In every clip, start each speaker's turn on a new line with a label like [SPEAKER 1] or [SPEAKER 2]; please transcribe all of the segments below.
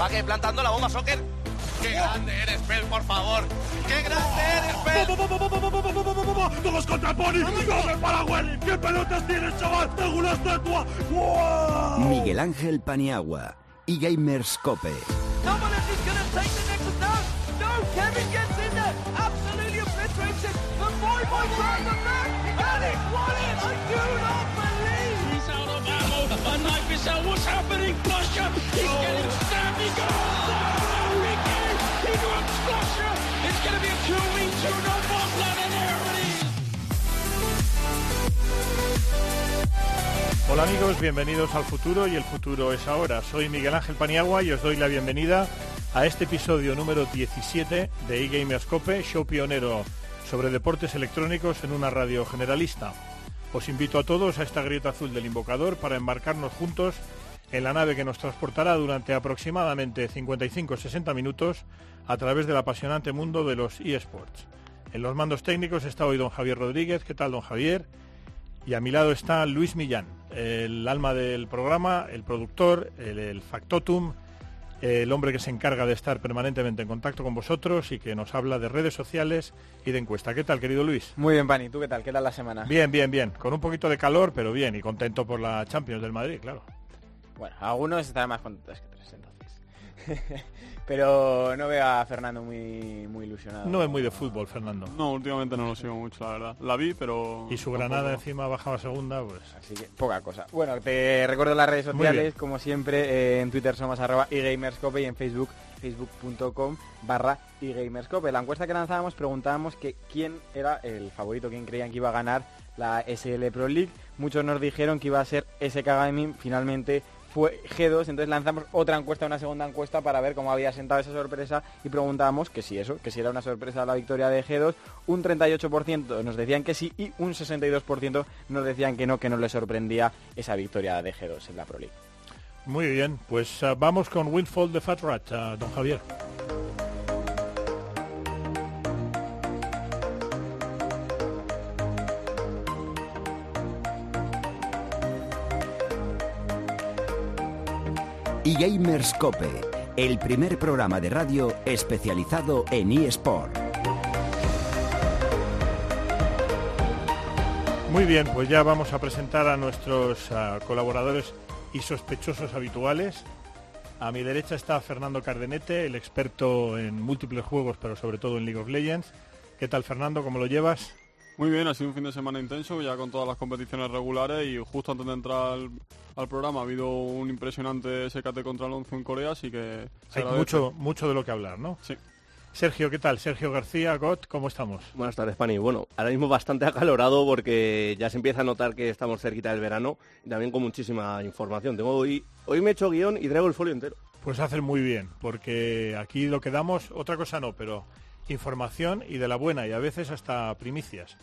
[SPEAKER 1] Va que plantando la bomba soccer. ¡Qué grande eres, Pel, por favor! ¡Qué grande eres, Pel!
[SPEAKER 2] ¡Todos contra Pony! ¡Vamos para Willy! ¡Qué pelotas tienes, chaval! ¡Tengo una estatua! ¡Wow!
[SPEAKER 3] Miguel Ángel Paniagua y Gamers Cope.
[SPEAKER 4] Hola amigos, bienvenidos al futuro y el futuro es ahora. Soy Miguel Ángel Paniagua y os doy la bienvenida a este episodio número 17 de eGamerscope, show pionero sobre deportes electrónicos en una radio generalista. Os invito a todos a esta grieta azul del invocador para embarcarnos juntos en la nave que nos transportará durante aproximadamente 55-60 minutos a través del apasionante mundo de los eSports. En los mandos técnicos está hoy don Javier Rodríguez. ¿Qué tal, don Javier? Y a mi lado está Luis Millán, el alma del programa, el productor, el, el factotum, el hombre que se encarga de estar permanentemente en contacto con vosotros y que nos habla de redes sociales y de encuesta. ¿Qué tal, querido Luis?
[SPEAKER 5] Muy bien, Pani. ¿Tú qué tal? ¿Qué tal la semana?
[SPEAKER 4] Bien, bien, bien. Con un poquito de calor, pero bien. Y contento por la Champions del Madrid, claro.
[SPEAKER 5] Bueno, algunos estarán más contentos que otros, entonces. pero no veo a Fernando muy, muy ilusionado.
[SPEAKER 4] No es muy de fútbol, Fernando.
[SPEAKER 6] No, últimamente no lo sigo mucho, la verdad. La vi, pero...
[SPEAKER 4] Y su Granada encima bajaba segunda, pues...
[SPEAKER 5] Así que poca cosa. Bueno, te recuerdo las redes sociales, como siempre, eh, en Twitter somos arroba eGamerscope y en Facebook facebook.com barra eGamerscope. La encuesta que lanzábamos preguntábamos que quién era el favorito, quién creían que iba a ganar la SL Pro League. Muchos nos dijeron que iba a ser SK Gaming, finalmente fue G2, entonces lanzamos otra encuesta, una segunda encuesta para ver cómo había sentado esa sorpresa y preguntábamos que si eso, que si era una sorpresa la victoria de G2, un 38% nos decían que sí y un 62% nos decían que no, que no les sorprendía esa victoria de G2 en la Pro League.
[SPEAKER 4] Muy bien, pues uh, vamos con Windfall de Fat Rat, uh, don Javier.
[SPEAKER 3] Y Gamerscope, el primer programa de radio especializado en eSport.
[SPEAKER 4] Muy bien, pues ya vamos a presentar a nuestros uh, colaboradores y sospechosos habituales. A mi derecha está Fernando Cardenete, el experto en múltiples juegos, pero sobre todo en League of Legends. ¿Qué tal, Fernando? ¿Cómo lo llevas?
[SPEAKER 6] Muy bien, ha sido un fin de semana intenso, ya con todas las competiciones regulares y justo antes de entrar al, al programa ha habido un impresionante SKT contra Alonso en Corea, así que...
[SPEAKER 4] Hay mucho, mucho de lo que hablar, ¿no?
[SPEAKER 6] Sí.
[SPEAKER 4] Sergio, ¿qué tal? Sergio García, Got, ¿cómo estamos?
[SPEAKER 7] Buenas tardes, Pani. Bueno, ahora mismo bastante acalorado porque ya se empieza a notar que estamos cerquita del verano y también con muchísima información. Tengo hoy, hoy me he hecho guion y traigo el folio entero.
[SPEAKER 4] Pues hacer muy bien, porque aquí lo que damos, otra cosa no, pero información y de la buena y a veces hasta primicias.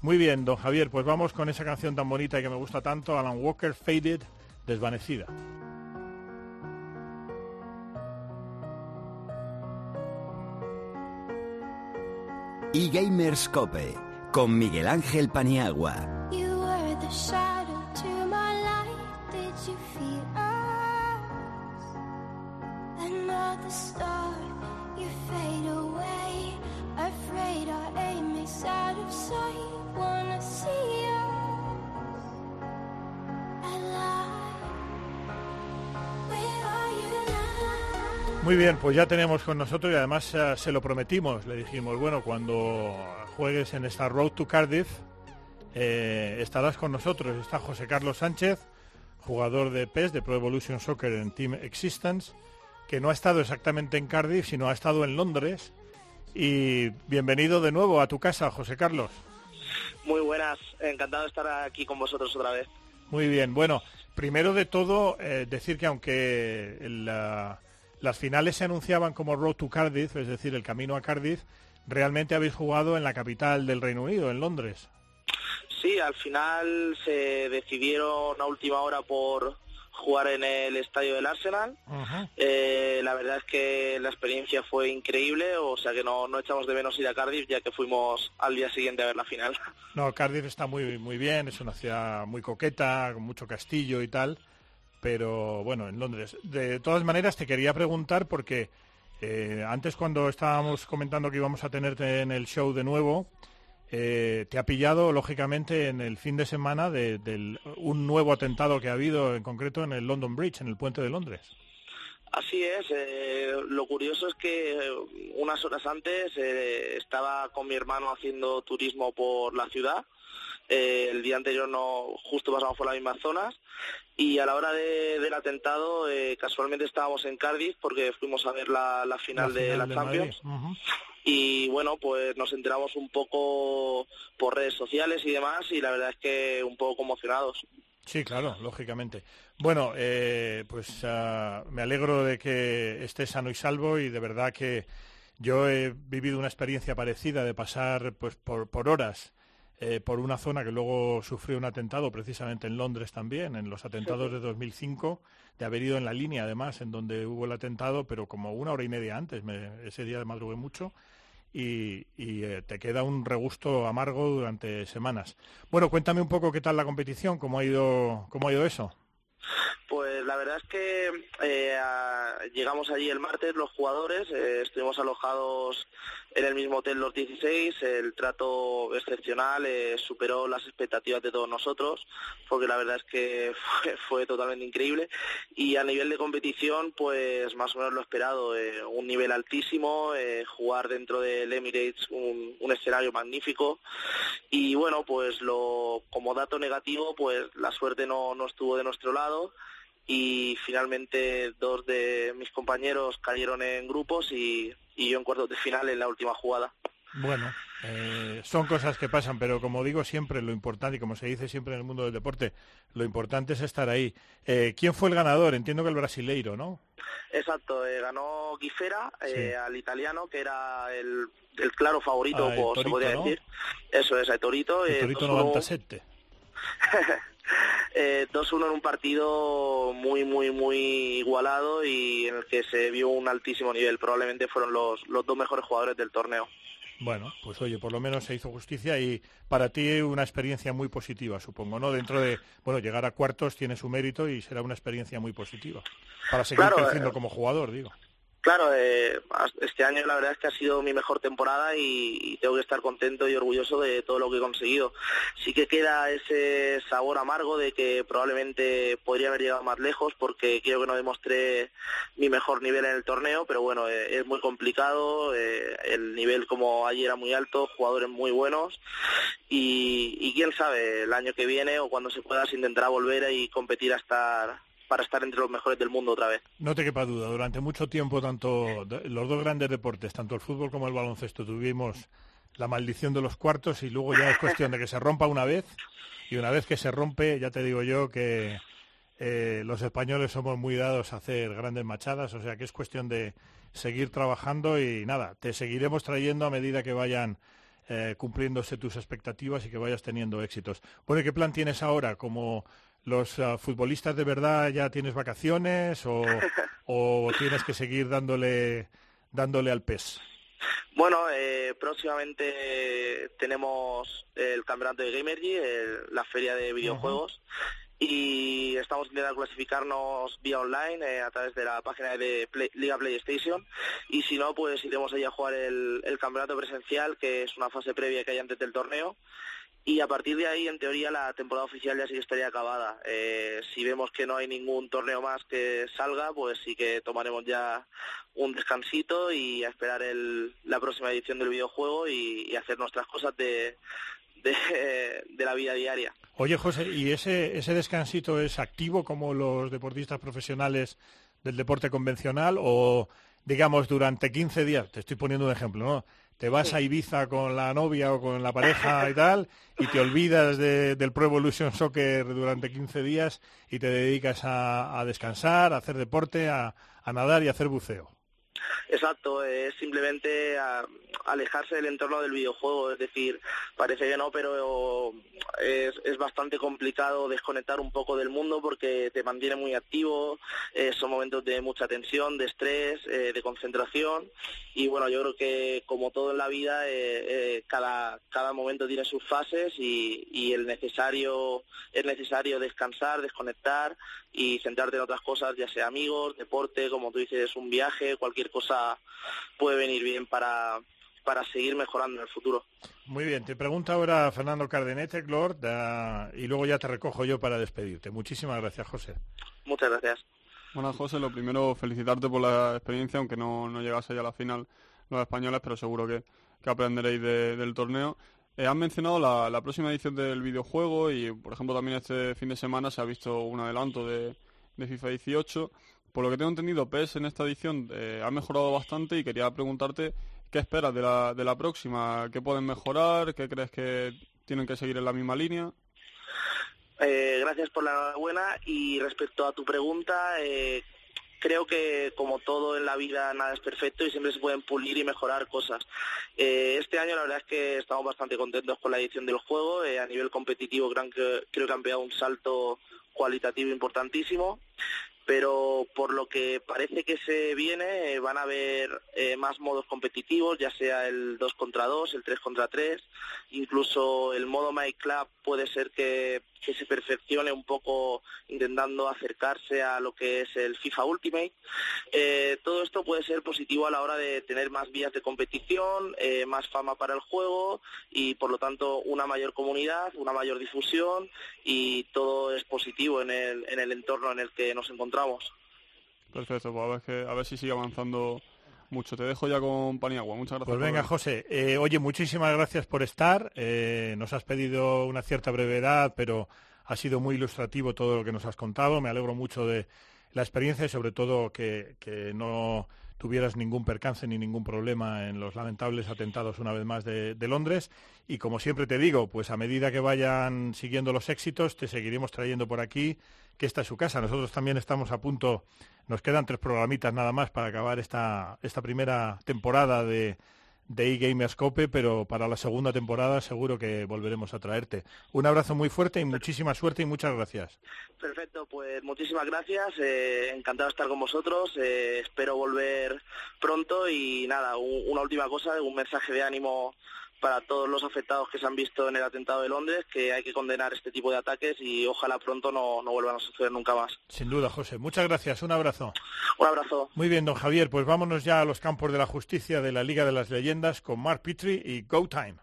[SPEAKER 4] Muy bien, don Javier, pues vamos con esa canción tan bonita y que me gusta tanto, Alan Walker, Faded, Desvanecida.
[SPEAKER 3] Y Gamerscope, con Miguel Ángel Paniagua.
[SPEAKER 8] You were the shadow to my light. Did you feel us? Another star, you fade away.
[SPEAKER 4] Muy bien, pues ya tenemos con nosotros y además eh, se lo prometimos, le dijimos, bueno, cuando juegues en esta Road to Cardiff, eh, estarás con nosotros. Está José Carlos Sánchez, jugador de PES, de Pro Evolution Soccer en Team Existence, que no ha estado exactamente en Cardiff, sino ha estado en Londres. Y bienvenido de nuevo a tu casa, José Carlos.
[SPEAKER 1] Muy buenas, encantado de estar aquí con vosotros otra vez.
[SPEAKER 4] Muy bien, bueno, primero de todo, eh, decir que aunque la- las finales se anunciaban como Road to Cardiff, es decir, el camino a Cardiff, realmente habéis jugado en la capital del Reino Unido, en Londres.
[SPEAKER 1] Sí, al final se decidieron a última hora por jugar en el estadio del Arsenal. Eh, la verdad es que la experiencia fue increíble, o sea que no, no echamos de menos ir a Cardiff ya que fuimos al día siguiente a ver la final.
[SPEAKER 4] No, Cardiff está muy, muy bien, es una ciudad muy coqueta, con mucho castillo y tal, pero bueno, en Londres. De todas maneras, te quería preguntar porque eh, antes cuando estábamos comentando que íbamos a tenerte en el show de nuevo, eh, te ha pillado, lógicamente, en el fin de semana de, un nuevo atentado que ha habido, en concreto en el London Bridge, en el puente de Londres.
[SPEAKER 1] Así es, eh, lo curioso es que eh, unas horas antes eh, estaba con mi hermano haciendo turismo por la ciudad. Eh, el día anterior no, justo pasamos por las mismas zonas y a la hora de- del atentado eh, casualmente estábamos en Cardiff porque fuimos a ver la, la final de
[SPEAKER 4] final
[SPEAKER 1] la Champions y bueno pues nos enteramos un poco por redes sociales y demás y la verdad es que un poco conmocionados.
[SPEAKER 4] Sí, claro, lógicamente. Bueno, eh, pues ah, me alegro de que estés sano y salvo y de verdad que yo he vivido una experiencia parecida de pasar pues por, por horas eh, por una zona que luego sufrió un atentado precisamente en Londres también, en los atentados de 2005, de haber ido en la línea además en donde hubo el atentado, pero como una hora y media antes, ese día madrugué mucho y, y, eh, te queda un regusto amargo durante semanas. Bueno, cuéntame un poco qué tal la competición, cómo ha ido, cómo ha ido eso.
[SPEAKER 1] Pues la verdad es que eh, llegamos allí el martes los jugadores, eh, estuvimos alojados en el mismo hotel los 16, el trato excepcional eh, superó las expectativas de todos nosotros, porque la verdad es que fue, totalmente increíble. Y a nivel de competición pues más o menos lo esperado, un nivel altísimo, jugar dentro del Emirates un, un escenario magnífico. Y bueno pues lo como dato negativo pues la suerte no, no estuvo de nuestro lado y finalmente dos de mis compañeros cayeron en grupos y, y yo en cuartos de final en la última jugada.
[SPEAKER 4] Bueno, eh, son cosas que pasan, pero como digo siempre, lo importante, y como se dice siempre en el mundo del deporte, lo importante es estar ahí. Eh, ¿Quién fue el ganador? Entiendo que el brasileiro, ¿no?
[SPEAKER 1] Exacto, eh, ganó Guifera eh,
[SPEAKER 4] Sí.
[SPEAKER 1] al italiano que era el, el claro favorito,
[SPEAKER 4] Ah, el
[SPEAKER 1] pues, se podría
[SPEAKER 4] ¿no?
[SPEAKER 1] decir. Eso es, el Torito.
[SPEAKER 4] El
[SPEAKER 1] eh,
[SPEAKER 4] Torito
[SPEAKER 1] 2-1
[SPEAKER 4] 97.
[SPEAKER 1] eh, 2-1 en un partido muy, muy, muy igualado y en el que se vio un altísimo nivel. Probablemente fueron los, los dos mejores jugadores del torneo.
[SPEAKER 4] Bueno, pues oye, por lo menos se hizo justicia y para ti una experiencia muy positiva, supongo, ¿no? Dentro de, bueno, llegar a cuartos tiene su mérito y será una experiencia muy positiva. Para seguir
[SPEAKER 1] Claro,
[SPEAKER 4] creciendo
[SPEAKER 1] eh,
[SPEAKER 4] como jugador, digo.
[SPEAKER 1] Claro, eh, este año la verdad es que ha sido mi mejor temporada y, tengo que estar contento y orgulloso de todo lo que he conseguido. Sí que queda ese sabor amargo de que probablemente podría haber llegado más lejos porque creo que no demostré mi mejor nivel en el torneo, pero bueno, eh, es muy complicado, eh, el nivel como allí era muy alto, jugadores muy buenos y, y quién sabe, el año que viene o cuando se pueda se intentará volver y competir a estar, para estar entre los mejores del mundo otra vez.
[SPEAKER 4] No te quepa duda, durante mucho tiempo tanto los dos grandes deportes, tanto el fútbol como el baloncesto, tuvimos la maldición de los cuartos y luego ya es cuestión de que se rompa una vez y una vez que se rompe, ya te digo yo que eh, los españoles somos muy dados a hacer grandes machadas, o sea que es cuestión de seguir trabajando y nada, te seguiremos trayendo a medida que vayan eh, cumpliéndose tus expectativas y que vayas teniendo éxitos. Bueno, ¿y qué plan tienes ahora? Como los ah, futbolistas de verdad ya tienes vacaciones o, o tienes que seguir dándole dándole al pez.
[SPEAKER 1] Bueno, eh, próximamente tenemos el campeonato de Gamergy, el- la feria de videojuegos, y estamos intentando clasificarnos vía online eh, a través de la página de Play- Liga PlayStation, y si no, pues iremos allí a jugar el, el campeonato presencial, que es una fase previa que hay antes del torneo, y a partir de ahí, en teoría, la temporada oficial ya sí que estaría acabada. Eh, si vemos que no hay ningún torneo más que salga, pues sí que tomaremos ya un descansito y a esperar la próxima edición del videojuego y, y hacer nuestras cosas de, de, de la vida diaria.
[SPEAKER 4] Oye, José, ¿y ese, ese descansito es activo como los deportistas profesionales del deporte convencional o, digamos, durante 15 días, te estoy poniendo un ejemplo, ¿no? Te vas a Ibiza con la novia o con la pareja y tal y te olvidas de- del Pro Evolution Soccer durante 15 días y te dedicas a, a descansar, a hacer deporte, a, a nadar y a hacer buceo.
[SPEAKER 1] Exacto, es simplemente alejarse del entorno del videojuego, es decir, parece que no, pero es, bastante complicado desconectar un poco del mundo porque te mantiene muy activo, eh, son momentos de mucha tensión, de estrés, eh, de concentración y bueno, yo creo que como todo en la vida, eh, cada, cada momento tiene sus fases y, y el necesario, es necesario descansar, desconectar y centrarte en otras cosas, ya sea amigos, deporte, como tú dices, un viaje, cualquier cosa puede venir bien para, para seguir mejorando en el futuro.
[SPEAKER 4] Muy bien, te pregunta ahora Fernando Cardenete, Lord, ah, y luego ya te recojo yo para despedirte. Muchísimas gracias, José.
[SPEAKER 1] Muchas gracias.
[SPEAKER 6] Bueno, José, lo primero, felicitarte por la experiencia, aunque no, no llegase ya a la final los españoles, pero seguro que, que aprenderéis de- del torneo. Eh, han mencionado la, la próxima edición del videojuego y, por ejemplo, también este fin de semana se ha visto un adelanto de, de FIFA 18. Por lo que tengo entendido, PES en esta edición eh, ha mejorado bastante y quería preguntarte qué esperas de la, de la próxima, qué pueden mejorar, qué crees que tienen que seguir en la misma línea.
[SPEAKER 1] Eh, gracias por la enhorabuena y respecto a tu pregunta, eh, creo que como todo en la vida nada es perfecto y siempre se pueden pulir y mejorar cosas. Este año la verdad es que estamos bastante contentos con la edición del juego. Eh, a nivel competitivo creo que, creo que han pegado un salto cualitativo importantísimo. Pero por lo que parece que se viene, eh, van a haber eh, más modos competitivos, ya sea el 2 contra 2, el 3 contra 3, incluso el modo My Club puede ser que, se perfeccione un poco intentando acercarse a lo que es el FIFA Ultimate. Eh, todo esto puede ser positivo a la hora de tener más vías de competición, más fama para el juego y por lo tanto una mayor comunidad, una mayor difusión y todo es positivo en el, en el entorno en el que nos encontramos.
[SPEAKER 6] Perfecto, pues a ver, que, a ver si sigue avanzando mucho. Te dejo ya con Paniagua. Muchas gracias.
[SPEAKER 4] Pues venga. José. Eh, oye, muchísimas gracias por estar. Eh, nos has pedido una cierta brevedad, pero ha sido muy ilustrativo todo lo que nos has contado. Me alegro mucho de la experiencia y sobre todo que, que no tuvieras ningún percance ni ningún problema en los lamentables atentados una vez más de, Londres. Y como siempre te digo, pues a medida que vayan siguiendo los éxitos, te seguiremos trayendo por aquí, que esta es su casa. Nosotros también estamos a punto, nos quedan tres programitas nada más para acabar esta, esta primera temporada de, de eGamerscope, pero para la segunda temporada seguro que volveremos a traerte. Un abrazo muy fuerte y muchísima suerte y muchas gracias.
[SPEAKER 1] Perfecto, pues muchísimas gracias, eh, encantado de estar con vosotros, eh, espero volver pronto y nada, un- una última cosa, un mensaje de ánimo para todos los afectados que se han visto en el atentado de Londres, que hay que condenar este tipo de ataques y ojalá pronto no, no vuelvan a suceder nunca más.
[SPEAKER 4] Sin duda, José. Muchas gracias. Un abrazo.
[SPEAKER 1] Un abrazo.
[SPEAKER 4] Muy bien, don Javier. Pues vámonos ya a los campos de la justicia de la Liga de las Leyendas con Mark Petrie y Go Time.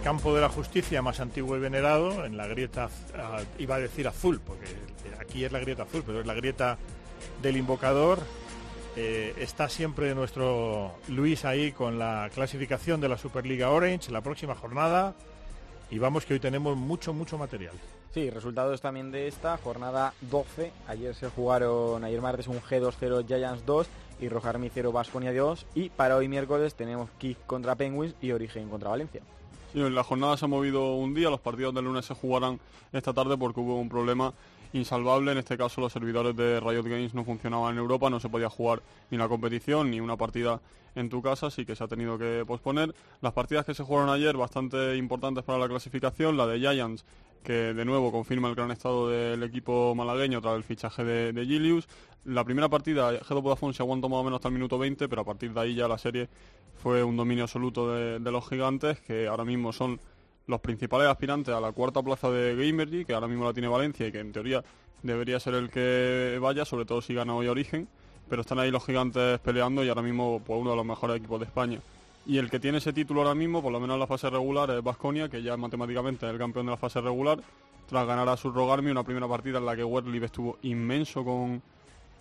[SPEAKER 4] Campo de la justicia más antiguo y venerado, en la grieta, ah, iba a decir azul, porque aquí es la grieta azul, pero es la grieta del invocador, eh, está siempre nuestro Luis ahí con la clasificación de la Superliga Orange, la próxima jornada, y vamos que hoy tenemos mucho, mucho material.
[SPEAKER 5] Sí, resultados también de esta jornada 12. Ayer se jugaron, ayer martes un G2-0 Giants 2 y Rojarmi 0 Vasconia 2. Y para hoy miércoles tenemos Kick contra Penguins y Origen contra Valencia.
[SPEAKER 6] Sí, la jornada se ha movido un día, los partidos del lunes se jugarán esta tarde porque hubo un problema insalvable. En este caso los servidores de Riot Games no funcionaban en Europa, no se podía jugar ni la competición ni una partida en tu casa, así que se ha tenido que posponer. Las partidas que se jugaron ayer, bastante importantes para la clasificación, la de Giants, que de nuevo confirma el gran estado del equipo malagueño tras el fichaje de, de Gilius. La primera partida, Gedo Vodafone se aguantó más o menos hasta el minuto 20, pero a partir de ahí ya la serie fue un dominio absoluto de, de los gigantes, que ahora mismo son los principales aspirantes a la cuarta plaza de Gamergy, que ahora mismo la tiene Valencia y que en teoría debería ser el que vaya, sobre todo si gana hoy Origen, pero están ahí los gigantes peleando y ahora mismo pues, uno de los mejores equipos de España. Y el que tiene ese título ahora mismo, por lo menos en la fase regular, es Vasconia, que ya matemáticamente es el campeón de la fase regular, tras ganar a Surrogarmi una primera partida en la que Werlib estuvo inmenso con,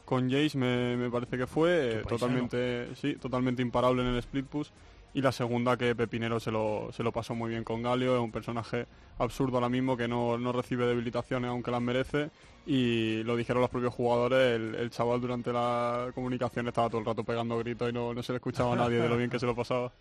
[SPEAKER 6] con Jace me, me parece que fue eh, totalmente sí totalmente imparable en el split push. Y la segunda que Pepinero se lo, se lo pasó muy bien con Galio es un personaje absurdo ahora mismo que no, no recibe debilitaciones aunque las merece y lo dijeron los propios jugadores el, chaval durante la comunicación estaba todo el rato pegando gritos y no, no se le escuchaba a nadie de lo bien que se lo pasaba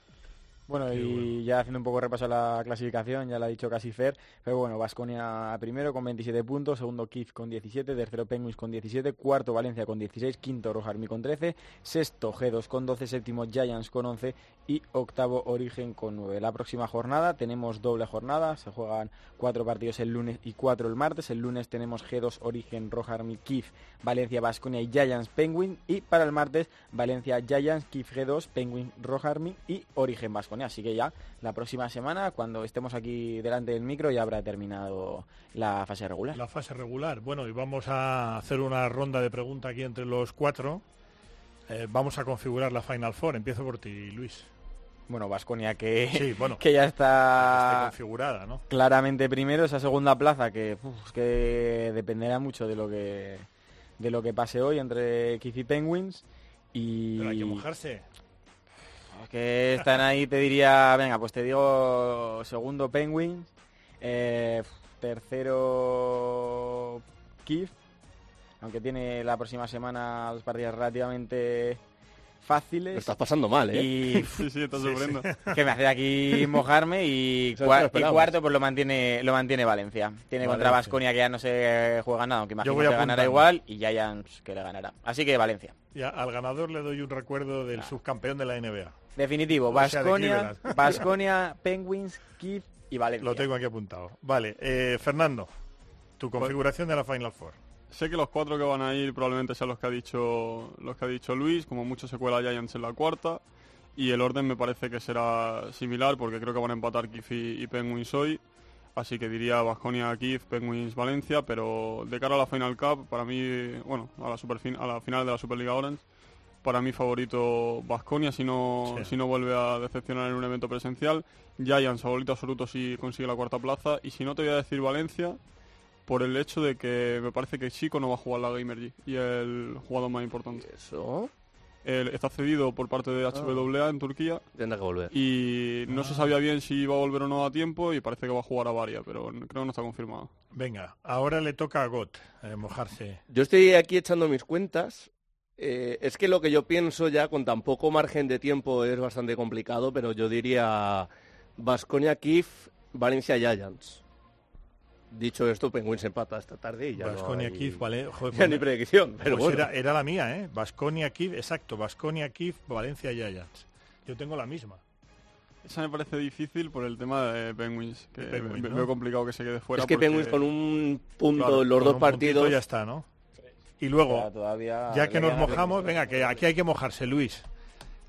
[SPEAKER 5] Bueno, y ya haciendo un poco repaso a la clasificación, ya lo ha dicho casi Fer, pero bueno, Vasconia primero con 27 puntos, segundo Kif con 17, tercero Penguins con 17, cuarto Valencia con 16, quinto Rojarmi con 13, sexto G2 con 12, séptimo Giants con 11 y octavo Origen con 9. La próxima jornada tenemos doble jornada, se juegan cuatro partidos el lunes y cuatro el martes. El lunes tenemos G2 Origen, Rojarmi, Kif, Valencia, Vasconia y Giants Penguin y para el martes Valencia, Giants, Kif G2, Penguin, Rojarmi y Origen Vasconia. Así que ya la próxima semana, cuando estemos aquí delante del micro, ya habrá terminado la fase regular.
[SPEAKER 4] La fase regular. Bueno, y vamos a hacer una ronda de preguntas aquí entre los cuatro. Eh, vamos a configurar la Final Four. Empiezo por ti, Luis.
[SPEAKER 5] Bueno, Vasconia que,
[SPEAKER 4] Sí, bueno.
[SPEAKER 5] que ya
[SPEAKER 4] Está configurada, ¿no?
[SPEAKER 5] claramente primero, esa segunda plaza que, uf, que dependerá mucho de lo que de lo que pase hoy entre Kif y Penguins y
[SPEAKER 4] Pero hay que mojarse.
[SPEAKER 5] Que están ahí te diría, venga, pues te digo segundo Penguins, eh, tercero Kif, aunque tiene la próxima semana dos partidas relativamente fáciles.
[SPEAKER 7] Lo estás pasando mal, ¿eh?
[SPEAKER 5] Y
[SPEAKER 6] sí sí está sufriendo
[SPEAKER 5] que me hace aquí mojarme y, cua- cuarto pues lo mantiene lo mantiene Valencia. Tiene contra. Vasconia que ya no se juega nada, aunque imagino
[SPEAKER 4] voy
[SPEAKER 5] que ganará igual y Giants que le ganará. Así que Valencia.
[SPEAKER 4] Y al ganador le doy un recuerdo del subcampeón de la NBA.
[SPEAKER 5] Definitivo,
[SPEAKER 4] O sea, de
[SPEAKER 5] Vasconia,
[SPEAKER 4] Cleveland.
[SPEAKER 5] Vasconia, Penguins, Kiev y Valencia.
[SPEAKER 4] Lo tengo aquí apuntado. Vale, eh, Fernando, tu configuración de la Final Four.
[SPEAKER 6] Sé que los cuatro que van a ir probablemente sean los que ha dicho los que ha dicho Luis, como mucho se cuela Giants en la cuarta y el orden me parece que será similar porque creo que van a empatar Kif y, y Penguins hoy, así que diría Vasconia Kif, Penguins Valencia, pero de cara a la Final Cup para mí, bueno, a la superfin a la final de la Superliga Orange, para mí favorito Vasconia si no
[SPEAKER 4] Sí.
[SPEAKER 6] si no vuelve a decepcionar en un evento presencial, Giants favorito absoluto si consigue la cuarta plaza y si no te voy a decir Valencia por el hecho de que me parece que Chico no va a jugar la Gamer G y el jugador más importante.
[SPEAKER 7] Eso
[SPEAKER 6] Él está cedido por parte de HWA en Turquía
[SPEAKER 7] tendrá que volver.
[SPEAKER 6] y no se sabía bien si iba a volver o no a tiempo y parece que va a jugar a Varia, pero creo que no está confirmado.
[SPEAKER 4] Venga, ahora le toca a Got eh, mojarse.
[SPEAKER 7] Yo estoy aquí echando mis cuentas. Eh, es que lo que yo pienso ya con tan poco margen de tiempo es bastante complicado, pero yo diría Vasconia, Kif, Valencia, Giants. Dicho esto, Penguins empata esta tarde y ya
[SPEAKER 4] Vasconia
[SPEAKER 7] no hay-
[SPEAKER 4] Kiev, vale. joder,
[SPEAKER 7] ya
[SPEAKER 4] pues
[SPEAKER 7] ni predicción, pero
[SPEAKER 4] pues
[SPEAKER 7] bueno.
[SPEAKER 4] era, era la mía, ¿eh? Vasconia Kiev, exacto, Vasconia Kiev, Valencia Giants. Yo tengo la misma.
[SPEAKER 6] Esa me parece difícil por el tema de Penguins, que
[SPEAKER 4] Penguins,
[SPEAKER 6] veo complicado que se quede fuera.
[SPEAKER 7] es que
[SPEAKER 6] porque-
[SPEAKER 7] Penguins con un punto
[SPEAKER 6] Claro,
[SPEAKER 7] en los dos partidos.
[SPEAKER 4] ya está, ¿no? Y luego,
[SPEAKER 5] Ya, todavía
[SPEAKER 4] ya que nos mojamos, venga, que aquí hay que mojarse, Luis.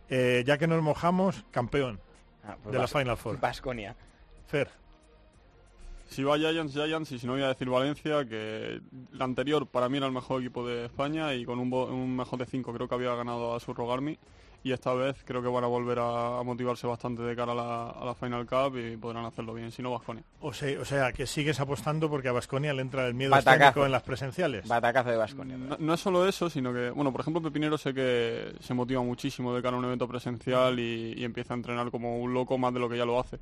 [SPEAKER 4] Eh, ya que nos mojamos, campeón
[SPEAKER 5] Ah, pues
[SPEAKER 4] de la Final Four.
[SPEAKER 5] Vasconia.
[SPEAKER 4] Fer,
[SPEAKER 6] Si va Giants, Giants, y si no voy a decir Valencia, que la anterior para mí era el mejor equipo de España y con un, un mejor de 5 creo que había ganado a Surrogarmi. Y esta vez creo que van a volver a, a motivarse bastante de cara a la, a la Final Cup y podrán hacerlo bien, si no Vasconia.
[SPEAKER 4] o sea, o sea, que sigues apostando porque a Vasconia le entra el miedo escénico en las presenciales.
[SPEAKER 5] Batacazo de Vasconia.
[SPEAKER 6] No, no es solo eso, sino que, bueno, por ejemplo, Pepinero sé que se motiva muchísimo de cara a un evento presencial y, y empieza a entrenar como un loco más de lo que ya lo hace.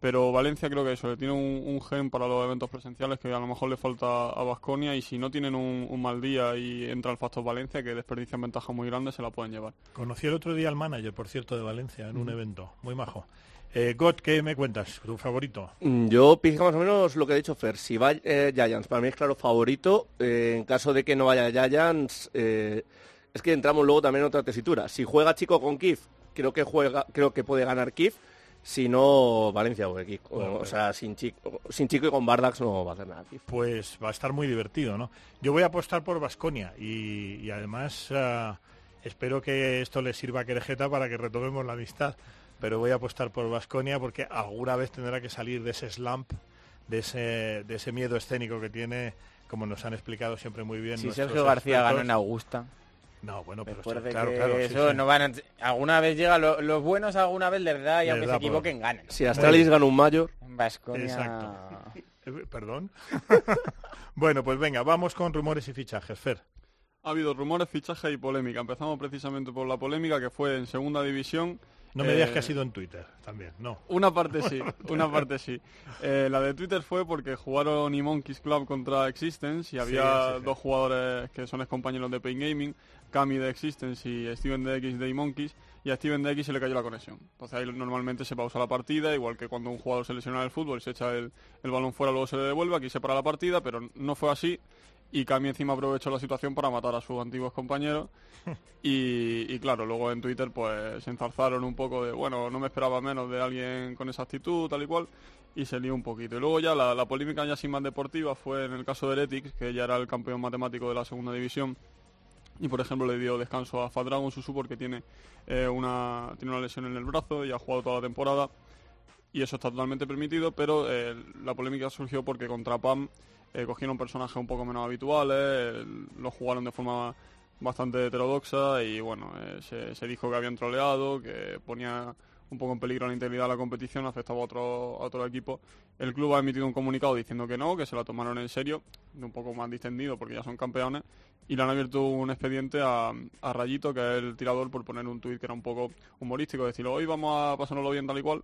[SPEAKER 6] Pero Valencia creo que eso, le tiene un, un gen para los eventos presenciales que a lo mejor le falta a Vasconia y si no tienen un, un mal día y entra el factor Valencia, que desperdician ventajas muy grandes, se la pueden llevar.
[SPEAKER 4] Conocí el otro día al manager, por cierto, de Valencia en un evento. Muy majo. Eh, Got, ¿qué me cuentas? ¿Tu favorito?
[SPEAKER 7] Mm, Yo pienso más o menos lo que ha dicho Fer. Si va eh, Giants, para mí es claro favorito. Eh, en caso de que no vaya Giants, eh, es que entramos luego también en otra tesitura. Si juega Chico con Kif, creo que juega, creo que puede ganar Kif. Si no, Valencia o Kif. O,
[SPEAKER 4] Bueno,
[SPEAKER 7] o
[SPEAKER 4] pues-
[SPEAKER 7] sea, sin Chico, sin Chico y con Bardax no va a hacer nada Kif.
[SPEAKER 4] Pues va a estar muy divertido, ¿no? Yo voy a apostar por Vasconia y, y además ah, espero que esto le sirva a Querejeta para que retomemos la amistad. Pero voy a apostar por Vasconia porque alguna vez tendrá que salir de ese slump, de ese, de ese miedo escénico que tiene, como nos han explicado siempre muy bien.
[SPEAKER 5] Si Sergio García ganó
[SPEAKER 4] expertos.
[SPEAKER 5] en Augusta,
[SPEAKER 4] No, bueno, pero
[SPEAKER 5] después de
[SPEAKER 4] claro,
[SPEAKER 5] que
[SPEAKER 4] claro, sí,
[SPEAKER 5] eso
[SPEAKER 4] sí.
[SPEAKER 5] no van a- alguna vez llega, lo- los buenos alguna vez les da y
[SPEAKER 4] Les
[SPEAKER 5] aunque
[SPEAKER 4] da
[SPEAKER 5] se
[SPEAKER 4] por-
[SPEAKER 5] equivoquen ganan.
[SPEAKER 7] Si Astralis gana un mayor,
[SPEAKER 5] Vasconia.
[SPEAKER 4] Exacto. Eh, Perdón. bueno, pues venga, vamos con rumores y fichajes. Fer.
[SPEAKER 6] Ha habido rumores, fichajes y polémica. Empezamos precisamente por la polémica que fue en segunda división.
[SPEAKER 4] No me digas
[SPEAKER 6] Eh,
[SPEAKER 4] que ha sido en Twitter también, no.
[SPEAKER 6] Una parte sí, una parte sí. Eh, la de Twitter fue porque jugaron y Monkeys Club contra Existence y había
[SPEAKER 4] sí, sí.
[SPEAKER 6] dos jugadores que son compañeros de Pain Gaming, Cami de Existence y Steven de X de Monkeys, y a Steven X se le cayó la conexión. Entonces ahí normalmente se pausa la partida, igual que cuando un jugador se lesiona en el fútbol y se echa el, el balón fuera, luego se le devuelve, aquí se para la partida, pero no fue así. Y Cami encima aprovechó la situación para matar a sus antiguos compañeros. Y, y claro, luego en Twitter pues se enzarzaron un poco de, bueno, no me esperaba menos de alguien con esa actitud, tal y cual, y se lió un poquito. Y luego ya la, la polémica ya sin más deportiva fue en el caso de Heretics, que ya era el campeón matemático de la segunda división, y por ejemplo le dio descanso a Fadragon Susu porque tiene, eh, una, tiene una lesión en el brazo y ha jugado toda la temporada, y eso está totalmente permitido, pero eh, la polémica surgió porque contra PAM eh, cogieron personajes un poco menos habituales, los jugaron de forma bastante heterodoxa y bueno, se dijo que habían troleado, que ponía un poco en peligro la integridad de la competición, afectaba a otro, a otro equipo. El club ha emitido un comunicado diciendo que no, que se la tomaron en serio, de un poco más distendido porque ya son campeones, y le han abierto un expediente a, a Rayito, que es el tirador, por poner un tuit que era un poco humorístico, decirlo, hoy vamos a pasárnoslo bien tal y cual,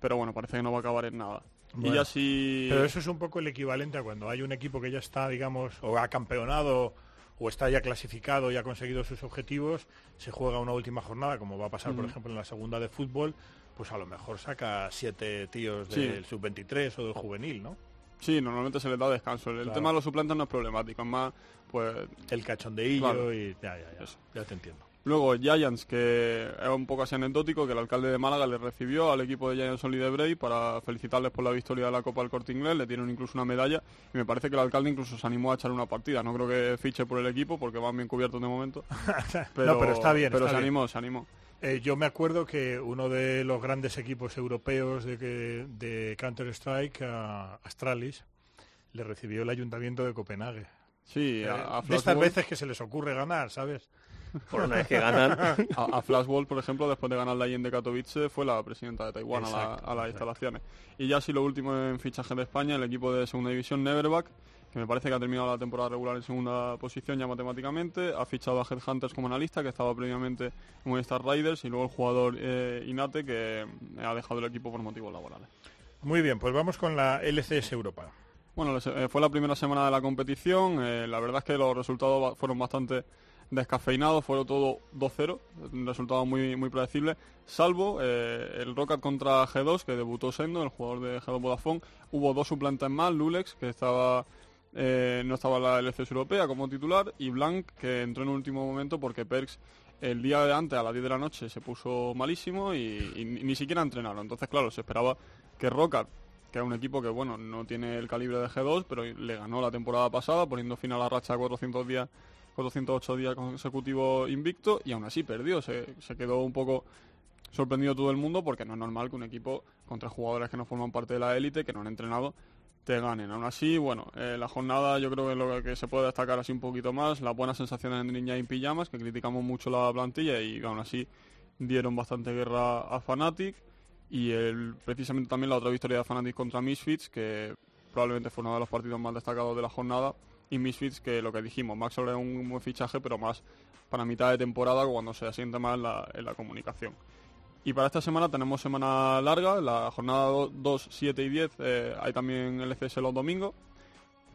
[SPEAKER 6] pero bueno, parece que no va a acabar en nada. y
[SPEAKER 4] Bueno,
[SPEAKER 6] ya si...
[SPEAKER 4] Pero eso es un poco el equivalente a cuando hay un equipo que ya está, digamos, o ha campeonado o está ya clasificado y ha conseguido sus objetivos, se juega una última jornada, como va a pasar, por ejemplo, en la segunda de fútbol, pues a lo mejor saca siete tíos
[SPEAKER 6] Sí.
[SPEAKER 4] del sub-23 o del juvenil, ¿no?
[SPEAKER 6] Sí, normalmente se les da descanso. El
[SPEAKER 4] Claro.
[SPEAKER 6] tema de los suplentes no es problemático, es más, pues...
[SPEAKER 4] El cachondeillo
[SPEAKER 6] Claro.
[SPEAKER 4] y ya, ya, ya,
[SPEAKER 6] Eso.
[SPEAKER 4] ya te entiendo.
[SPEAKER 6] Luego Giants, que es un poco así anecdótico, que el alcalde de Málaga le recibió al equipo de Giants Solid Bray para felicitarles por la victoria de la Copa del Corte Inglés, le dieron incluso una medalla y me parece que el alcalde incluso se animó a echar una partida. No creo que fiche por el equipo porque van bien cubiertos de momento. Pero,
[SPEAKER 4] no, pero está bien.
[SPEAKER 6] Pero
[SPEAKER 4] está
[SPEAKER 6] se
[SPEAKER 4] bien.
[SPEAKER 6] animó, se animó.
[SPEAKER 4] Eh, yo me acuerdo que uno de los grandes equipos europeos de, que- de Counter-Strike, a Astralis, le recibió el ayuntamiento de Copenhague.
[SPEAKER 6] Sí,
[SPEAKER 4] Eh,
[SPEAKER 6] a, a
[SPEAKER 4] de estas veces que se les ocurre ganar, ¿sabes?
[SPEAKER 7] Por una vez que ganan.
[SPEAKER 6] a, a Flashball, por ejemplo, después de ganar la IEM de Katowice, fue la presidenta de Taiwán a, la-
[SPEAKER 4] Exacto,
[SPEAKER 6] a las
[SPEAKER 4] exacto.
[SPEAKER 6] instalaciones. Y ya sí lo último en fichaje de España, el equipo de segunda división, Neverback, que me parece que ha terminado la temporada regular en segunda posición ya matemáticamente, ha fichado a Headhunters como analista, que estaba previamente en Star Riders, y luego el jugador eh, Inate, que ha dejado el equipo por motivos laborales.
[SPEAKER 4] Muy bien, pues vamos con la LCS Europa.
[SPEAKER 6] Bueno, eh, fue la primera semana de la competición. eh, la verdad es que los resultados fueron bastante descafeinados. Fueron todo 2-0. Un resultado muy, muy predecible. Salvo eh, el Rocket contra G2, que debutó Sendo, el jugador de G2 Vodafone. Hubo dos suplentes más. Lulex, que estaba eh, no estaba en la LCS europea como titular. Y Blanc, que entró en último momento porque Perks el día de antes, a las 10 de la noche, se puso malísimo y, ni siquiera entrenaron. Entonces, claro, se esperaba que Rocket que es un equipo que bueno no tiene el calibre de G2 pero le ganó la temporada pasada poniendo fin a la racha de 400 días 408 días consecutivos invicto y aún así perdió se, quedó un poco sorprendido todo el mundo porque no es normal que un equipo contra jugadores que no forman parte de la élite que no han entrenado te ganen aún así bueno eh, la jornada yo creo que lo que se puede destacar así un poquito más las buenas sensaciones de Ninja y Pijamas que criticamos mucho la plantilla y aún así dieron bastante guerra a Fnatic y el, precisamente también la otra victoria de Fnatic contra Misfits, que probablemente fue uno de los partidos más destacados de la jornada. Y Misfits, que lo que dijimos, Maxwell es un buen fichaje, pero más para mitad de temporada cuando se asiente más en la, comunicación. Y para esta semana tenemos semana larga, la jornada 2, 7 y 10, eh, hay también el FS los domingos.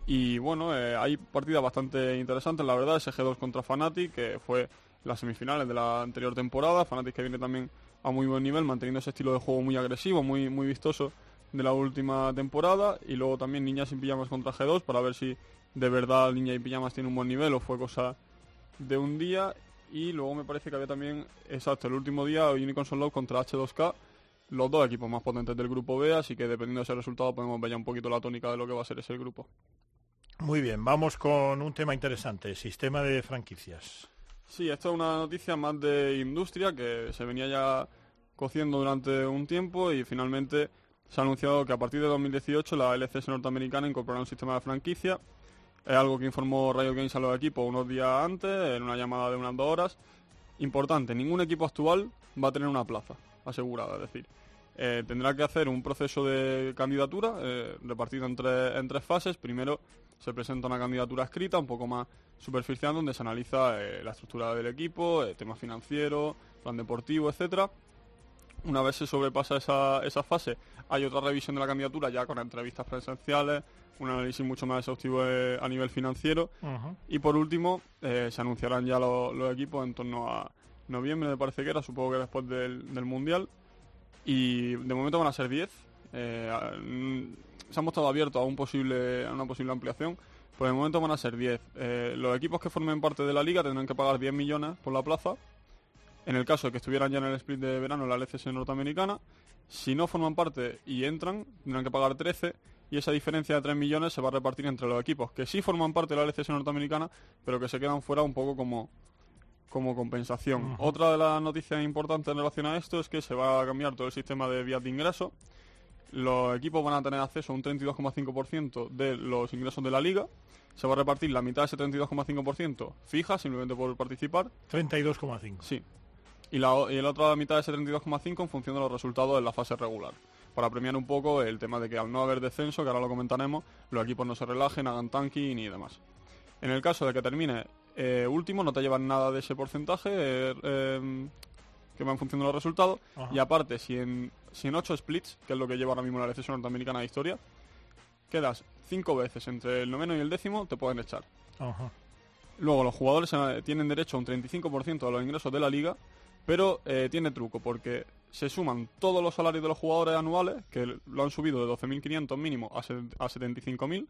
[SPEAKER 6] Y bueno, eh, hay partidas bastante interesantes, la verdad, SG2 contra Fnatic, que fue las semifinales de la anterior temporada. Fnatic que viene también a muy buen nivel, manteniendo ese estilo de juego muy agresivo, muy, muy vistoso de la última temporada. Y luego también Niñas sin Pijamas contra G2 para ver si de verdad Niña y Pijamas tiene un buen nivel o fue cosa de un día. Y luego me parece que había también, exacto, el último día Unicorn Love contra H2K. Los dos equipos más potentes del grupo B, así que dependiendo de ese resultado podemos ver ya un poquito la tónica de lo que va a ser ese grupo.
[SPEAKER 4] Muy bien, vamos con un tema interesante, sistema de franquicias.
[SPEAKER 6] Sí, esto es una noticia más de industria que se venía ya cociendo durante un tiempo y finalmente se ha anunciado que a partir de 2018 la LCS norteamericana incorporará un sistema de franquicia. Es algo que informó Riot Games a los equipos unos días antes, en una llamada de unas dos horas. Importante, ningún equipo actual va a tener una plaza asegurada, es decir, eh, tendrá que hacer un proceso de candidatura eh, repartido en tres, tres fases. Primero se presenta una candidatura escrita un poco más superficial donde se analiza eh, la estructura del equipo, el tema financiero, plan deportivo, etcétera. Una vez se sobrepasa esa, esa fase, hay otra revisión de la candidatura ya con entrevistas presenciales, un análisis mucho más exhaustivo eh, a nivel financiero. Y por último, eh, se anunciarán ya los, los equipos en torno a noviembre, me parece que era, supongo que después del, del Mundial. Y de momento van a ser 10. Eh, mm, se han mostrado abiertos a, un posible, a una posible ampliación. Por el momento van a ser 10. Eh, los equipos que formen parte de la liga tendrán que pagar 10 millones por la plaza. En el caso de que estuvieran ya en el split de verano en la LCS norteamericana. Si no forman parte y entran, tendrán que pagar 13. Y esa diferencia de 3 millones se va a repartir entre los equipos que sí forman parte de la LCS norteamericana, pero que se quedan fuera un poco como, como compensación. Otra de las noticias importantes en relación a esto es que se va a cambiar todo el sistema de vías de ingreso. Los equipos van a tener acceso a un 32,5% de los ingresos de la liga. Se va a repartir la mitad de ese 32,5% fija, simplemente por participar.
[SPEAKER 4] 32,5.
[SPEAKER 6] Sí. Y la, y la otra mitad de ese 32,5 en función de los resultados en la fase regular. Para premiar un poco el tema de que al no haber descenso, que ahora lo comentaremos, los equipos no se relajen, hagan tanking y demás. En el caso de que termine eh, último, no te llevan nada de ese porcentaje eh, eh, que va en función de los resultados.
[SPEAKER 4] Ajá.
[SPEAKER 6] Y aparte, si en, si en 8 splits, que es lo que lleva ahora mismo la LCS norteamericana de historia, quedas 5 veces entre el noveno y el décimo, te pueden echar.
[SPEAKER 4] Ajá.
[SPEAKER 6] Luego, los jugadores eh, tienen derecho a un 35% de los ingresos de la liga, pero eh, tiene truco, porque se suman todos los salarios de los jugadores anuales, que lo han subido de 12.500 mínimo a, a 75.000,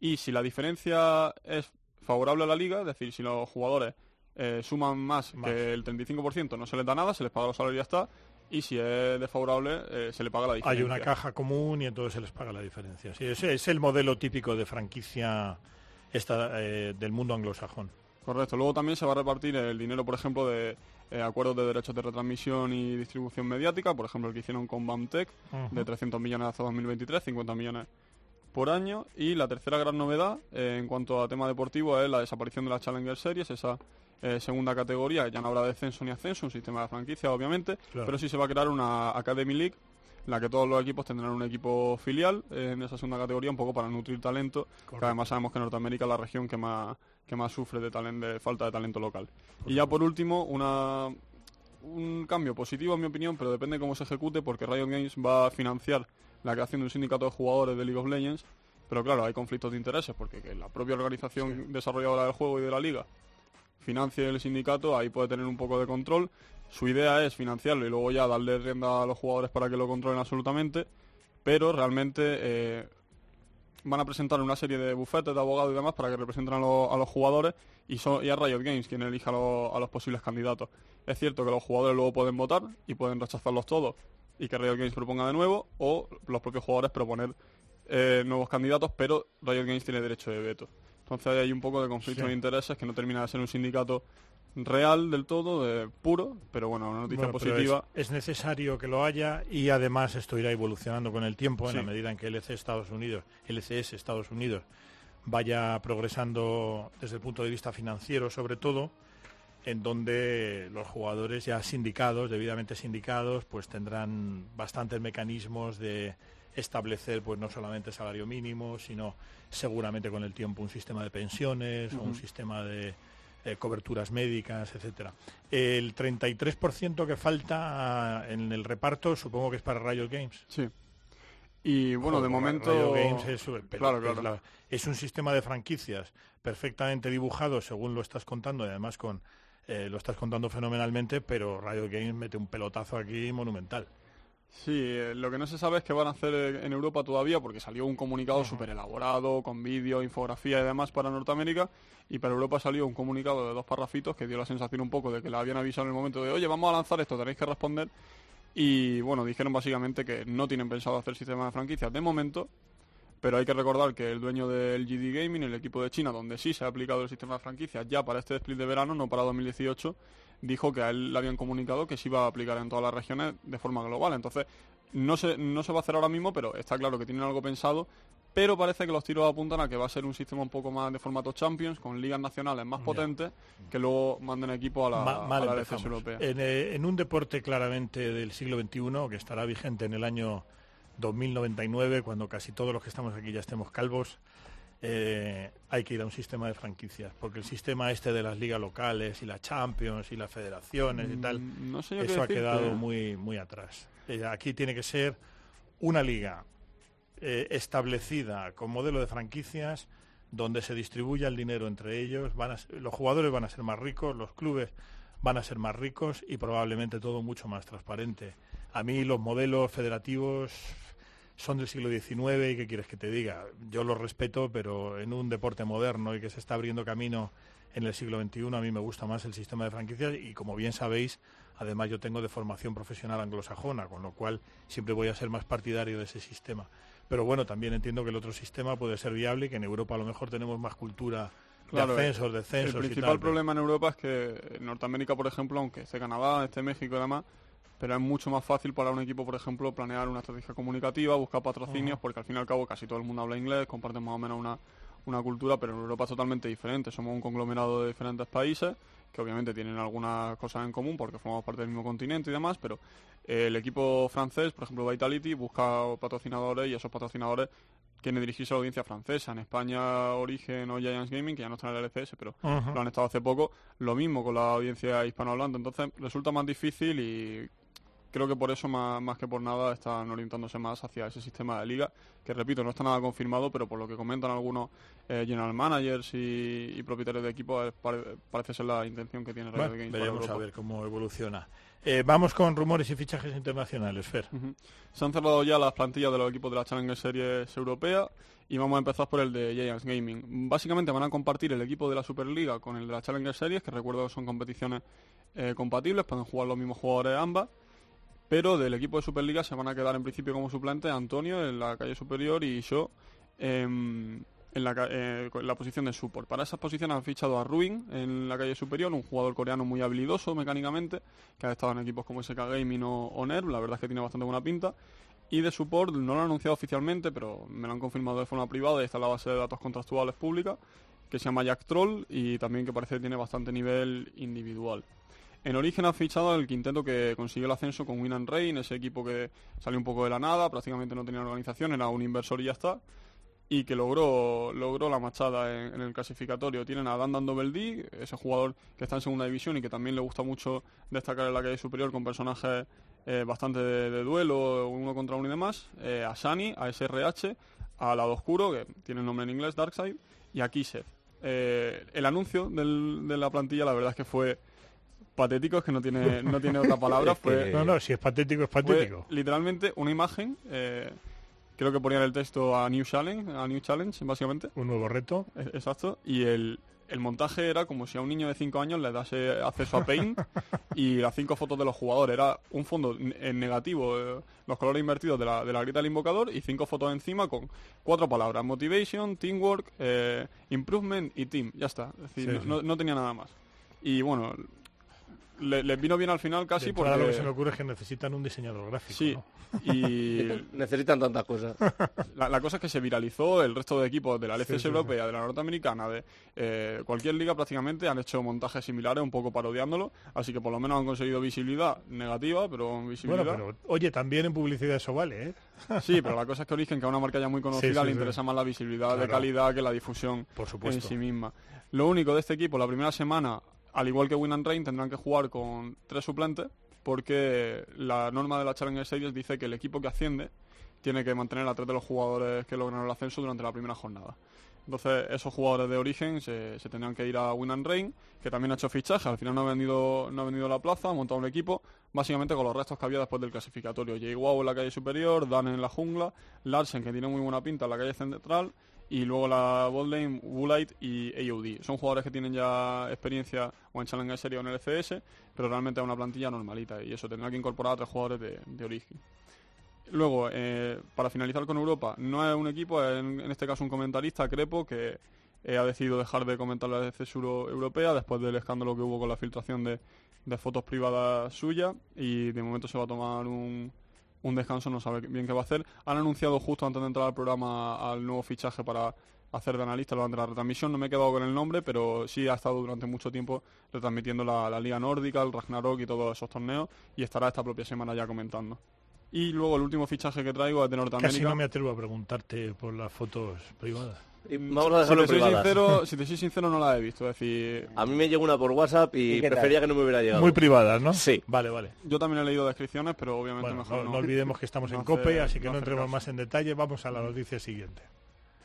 [SPEAKER 6] y si la diferencia es favorable a la liga, es decir, si los jugadores eh, suman más,
[SPEAKER 4] Más.
[SPEAKER 6] que el 35%, no se les da nada, se les paga los salarios y ya está, y si es desfavorable, eh, se le paga la
[SPEAKER 4] Hay
[SPEAKER 6] diferencia.
[SPEAKER 4] una caja común y entonces se les paga la diferencia. Sí, ese es el modelo típico de franquicia esta, eh, del mundo anglosajón.
[SPEAKER 6] Correcto. Luego también se va a repartir el dinero, por ejemplo, de eh, acuerdos de derechos de retransmisión y distribución mediática, por ejemplo, el que hicieron con BAMTech, de 300 millones hasta 2023, 50 millones por año. Y la tercera gran novedad eh, en cuanto a tema deportivo es la desaparición de las Challenger Series, esa eh, segunda categoría, ya no habrá descenso ni ascenso, un sistema de franquicia, obviamente,
[SPEAKER 4] Claro.
[SPEAKER 6] pero sí se va a crear una Academy League en la que todos los equipos tendrán un equipo filial en esa segunda categoría, un poco para nutrir talento, que además sabemos que Norteamérica es la región que más, que más sufre de falta de talento local. y ya por último, una, un cambio positivo en mi opinión, pero depende de cómo se ejecute, porque Riot Games va a financiar la creación de un sindicato de jugadores de League of Legends, pero claro, hay conflictos de intereses, porque que la propia organización desarrolladora del juego y de la liga financie el sindicato, ahí puede tener un poco de control. Su idea es financiarlo y luego ya darle rienda a los jugadores para que lo controlen absolutamente, pero realmente eh, van a presentar una serie de bufetes de abogados y demás para que representen a, los- a los jugadores y, son, y a Riot Games quien elija a los, a los posibles candidatos. Es cierto que los jugadores luego pueden votar y pueden rechazarlos todos y que Riot Games proponga de nuevo o los propios jugadores proponer eh, nuevos candidatos, pero Riot Games tiene derecho de veto. Entonces ahí hay un poco de conflicto
[SPEAKER 4] Sí.
[SPEAKER 6] de intereses que no termina de ser un sindicato real del todo, de puro, pero bueno, una noticia
[SPEAKER 4] Bueno,
[SPEAKER 6] positiva.
[SPEAKER 4] Es, es necesario que lo haya y además esto irá evolucionando con el tiempo en la medida en que LC Estados Unidos, LCS Estados Unidos vaya progresando desde el punto de vista financiero sobre todo, en donde los jugadores ya sindicados, debidamente sindicados, pues tendrán bastantes mecanismos de establecer pues no solamente salario mínimo, sino seguramente con el tiempo un sistema de pensiones o un sistema de eh, coberturas médicas, etcétera. El 33% que falta ah, en el reparto supongo que es para Riot Games.
[SPEAKER 6] Sí. Y bueno, de momento...
[SPEAKER 4] Riot Games es, pero
[SPEAKER 6] Claro,
[SPEAKER 4] es
[SPEAKER 6] claro.
[SPEAKER 4] la- es un sistema de franquicias perfectamente dibujado según lo estás contando y además con eh, lo estás contando fenomenalmente, pero Riot Games mete un pelotazo aquí monumental.
[SPEAKER 6] Sí, eh, lo que no se sabe es qué van a hacer eh, en Europa todavía, porque salió un comunicado súper elaborado, con vídeo, infografía y demás para Norteamérica, y para Europa salió un comunicado de dos parrafitos que dio la sensación un poco de que la habían avisado en el momento de, oye, vamos a lanzar esto, tenéis que responder. Y bueno, dijeron básicamente que no tienen pensado hacer sistema de franquicias de momento, pero hay que recordar que el dueño del GD Gaming, el equipo de China, donde sí se ha aplicado el sistema de franquicias ya para este split de verano, no para 2018, dijo que a él le habían comunicado que se iba a aplicar en todas las regiones de forma global. Entonces, no se, no se va a hacer ahora mismo, pero está claro que tienen algo pensado. Pero parece que los tiros apuntan a que va a ser un sistema un poco más de formato Champions, con ligas nacionales más potentes, que luego manden equipo a la,
[SPEAKER 4] Ma- mal
[SPEAKER 6] a la
[SPEAKER 4] empezamos.
[SPEAKER 6] LCS europea.
[SPEAKER 4] En, eh, en un deporte claramente del siglo XXI, que estará vigente en el año 2099, cuando casi todos los que estamos aquí ya estemos calvos, eh, hay que ir a un sistema de franquicias, porque el sistema este de las ligas locales y las Champions y las federaciones y tal,
[SPEAKER 6] Mm, no sé yo qué
[SPEAKER 4] eso ha quedado muy, muy atrás. Eh, aquí tiene que ser una liga eh, establecida con modelo de franquicias donde se distribuya el dinero entre ellos, van a ser- los jugadores van a ser más ricos, los clubes van a ser más ricos y probablemente todo mucho más transparente. A mí los modelos federativos son del siglo XIX y qué quieres que te diga. Yo los respeto, pero en un deporte moderno y que se está abriendo camino en el siglo XXI, a mí me gusta más el sistema de franquicias y como bien sabéis, además yo tengo de formación profesional anglosajona, con lo cual siempre voy a ser más partidario de ese sistema. Pero bueno, también entiendo que el otro sistema puede ser viable y que en Europa a lo mejor tenemos más cultura
[SPEAKER 6] Claro,
[SPEAKER 4] de ascensos, descensos
[SPEAKER 6] El
[SPEAKER 4] y
[SPEAKER 6] principal
[SPEAKER 4] tal.
[SPEAKER 6] problema en Europa es que en Norteamérica, por ejemplo, aunque esté Canadá, esté México y demás, pero es mucho más fácil para un equipo, por ejemplo, planear una estrategia comunicativa, buscar patrocinios, porque al fin y al cabo casi todo el mundo habla inglés, comparten más o menos una, una cultura, pero en Europa es totalmente diferente. Somos un conglomerado de diferentes países que obviamente tienen algunas cosas en común porque formamos parte del mismo continente y demás, pero eh, el equipo francés, por ejemplo Vitality, busca patrocinadores y esos patrocinadores quieren dirigirse a la audiencia francesa. En España, Origen o Giants Gaming, que ya no están en el LCS, pero lo han estado hace poco, lo mismo con la audiencia hispanohablante. Entonces resulta más difícil y creo que por eso más, más que por nada están orientándose más hacia ese sistema de liga, que repito, no está nada confirmado, pero por lo que comentan algunos eh, general managers y, y propietarios de equipos, pare- parece ser la intención que tiene Riot
[SPEAKER 4] Bueno,
[SPEAKER 6] Games para
[SPEAKER 4] veremos a ver cómo evoluciona. Eh, vamos con rumores y fichajes internacionales, Fer.
[SPEAKER 6] Se han cerrado ya las plantillas de los equipos de la Challenger Series europea y vamos a empezar por el de Giants Gaming. Básicamente van a compartir el equipo de la Superliga con el de la Challenger Series, que recuerdo que son competiciones eh, compatibles, pueden jugar los mismos jugadores ambas, pero del equipo de Superliga se van a quedar en principio como suplentes Antonio en la calle superior y yo em, en eh, la posición de support. Para esas posiciones han fichado a Ruin en la calle superior, un jugador coreano muy habilidoso mecánicamente, que ha estado en equipos como SK Gaming o, o NERV, la verdad es que tiene bastante buena pinta. Y de support no lo han anunciado oficialmente, pero me lo han confirmado de forma privada y está en la base de datos contractuales pública, que se llama Jack Troll y también que parece que tiene bastante nivel individual. En origen ha fichado el quinteto que consiguió el ascenso con Win and Rain, ese equipo que salió un poco de la nada, prácticamente no tenía organización, era un inversor y ya está, y que logró, logró la machada en, el clasificatorio. Tienen a Dan Dandoveldi, ese jugador que está en segunda división y que también le gusta mucho destacar en la calle superior con personajes eh, bastante de, duelo, uno contra uno y demás, eh, a Shani, a SRH, a Lado Oscuro, que tiene el nombre en inglés, Darkseid, y a Kisev. Eh, el anuncio de la plantilla la verdad es que fue patético, es que no tiene, no tiene otra palabra, fue,
[SPEAKER 4] No, no, si es patético, es
[SPEAKER 6] fue
[SPEAKER 4] patético.
[SPEAKER 6] literalmente una imagen, eh, creo que ponían el texto a New Challenge, a New Challenge, básicamente,
[SPEAKER 4] Un nuevo reto.
[SPEAKER 6] e- exacto, y el, el montaje era como si a un niño de 5 años le dase acceso a Paint y las cinco fotos de los jugadores. Era un fondo en negativo, eh, los colores invertidos de la, de la grita del invocador y cinco fotos encima con cuatro palabras. Motivation, Teamwork, eh, Improvement y Team. Ya está. Es decir,
[SPEAKER 4] Sí,
[SPEAKER 6] no,
[SPEAKER 4] sí.
[SPEAKER 6] no- no tenía nada más. Y bueno, le- les vino bien al final casi
[SPEAKER 4] De
[SPEAKER 6] porque...
[SPEAKER 4] lo que se me ocurre es que necesitan un diseñador gráfico.
[SPEAKER 6] Sí,
[SPEAKER 4] ¿no?
[SPEAKER 6] y
[SPEAKER 7] Necesitan tantas cosas.
[SPEAKER 6] la, la cosa es que se viralizó el resto de equipos de la LCS
[SPEAKER 4] Sí, sí,
[SPEAKER 6] europea, de la norteamericana, de eh, cualquier liga prácticamente han hecho montajes similares, un poco parodiándolo, así que por lo menos han conseguido visibilidad negativa, pero visibilidad.
[SPEAKER 4] Bueno, pero oye, también en publicidad eso vale, ¿eh?
[SPEAKER 6] Sí, pero la cosa es que Origen, que es una marca ya muy conocida,
[SPEAKER 4] sí,
[SPEAKER 6] le
[SPEAKER 4] sí.
[SPEAKER 6] interesa más la visibilidad de calidad que la difusión
[SPEAKER 4] Por
[SPEAKER 6] en
[SPEAKER 4] supuesto.
[SPEAKER 6] sí misma. Lo único de este equipo, la primera semana, al igual que Win and Rain, tendrán que jugar con tres suplentes, porque la norma de la Challenger Series dice que el equipo que asciende tiene que mantener a tres de los jugadores que logran el ascenso durante la primera jornada. Entonces, esos jugadores de origen se, se tendrán que ir a Win and Rain, que también ha hecho fichaje. Al final no ha vendido, no la plaza, ha montado un equipo, básicamente con los restos que había después del clasificatorio. Jay Wow en la calle superior, Dan en la jungla, Larsen, que tiene muy buena pinta en la calle central, y luego la botlane, Woolite y AOD. Son jugadores que tienen ya experiencia o en Challenger Series o en LCS, pero realmente es una plantilla normalita, y eso tendrá que incorporar a tres jugadores de, de. Luego, eh, para finalizar con Europa, no es un equipo, es en, este caso un comentarista, Crepo, que eh, ha decidido dejar de comentar la euro- europea después del escándalo que hubo con la filtración de fotos privadas suyas y de momento se va a tomar un, un descanso, no sabe bien qué va a hacer. Han anunciado justo antes de entrar al programa al nuevo fichaje para hacer de analista durante la retransmisión, no me he quedado con el nombre, pero sí ha estado durante mucho tiempo retransmitiendo la, la Liga Nórdica, el Ragnarok y todos esos torneos y estará esta propia semana ya comentando. Y luego el último fichaje que traigo es de Norteamérica.
[SPEAKER 4] Casi no me atrevo a preguntarte por las fotos privadas.
[SPEAKER 7] Y vamos a
[SPEAKER 6] si
[SPEAKER 7] dejarlo
[SPEAKER 6] te, soy
[SPEAKER 7] privadas.
[SPEAKER 6] sincero, si te soy sincero, no la he visto. Es decir,
[SPEAKER 7] A mí me llegó una por WhatsApp y,
[SPEAKER 5] ¿Y qué tal?
[SPEAKER 7] prefería que no me hubiera llegado.
[SPEAKER 4] Muy privadas, ¿no?
[SPEAKER 7] Sí.
[SPEAKER 4] Vale, vale.
[SPEAKER 6] yo también he leído descripciones, pero obviamente
[SPEAKER 4] Bueno,
[SPEAKER 6] mejor
[SPEAKER 4] no,
[SPEAKER 6] no.
[SPEAKER 4] no olvidemos que estamos
[SPEAKER 6] no
[SPEAKER 4] en
[SPEAKER 6] hacer-
[SPEAKER 4] COPE, así que
[SPEAKER 6] no
[SPEAKER 4] entremos
[SPEAKER 6] caso.
[SPEAKER 4] más en detalle. Vamos a la noticia siguiente.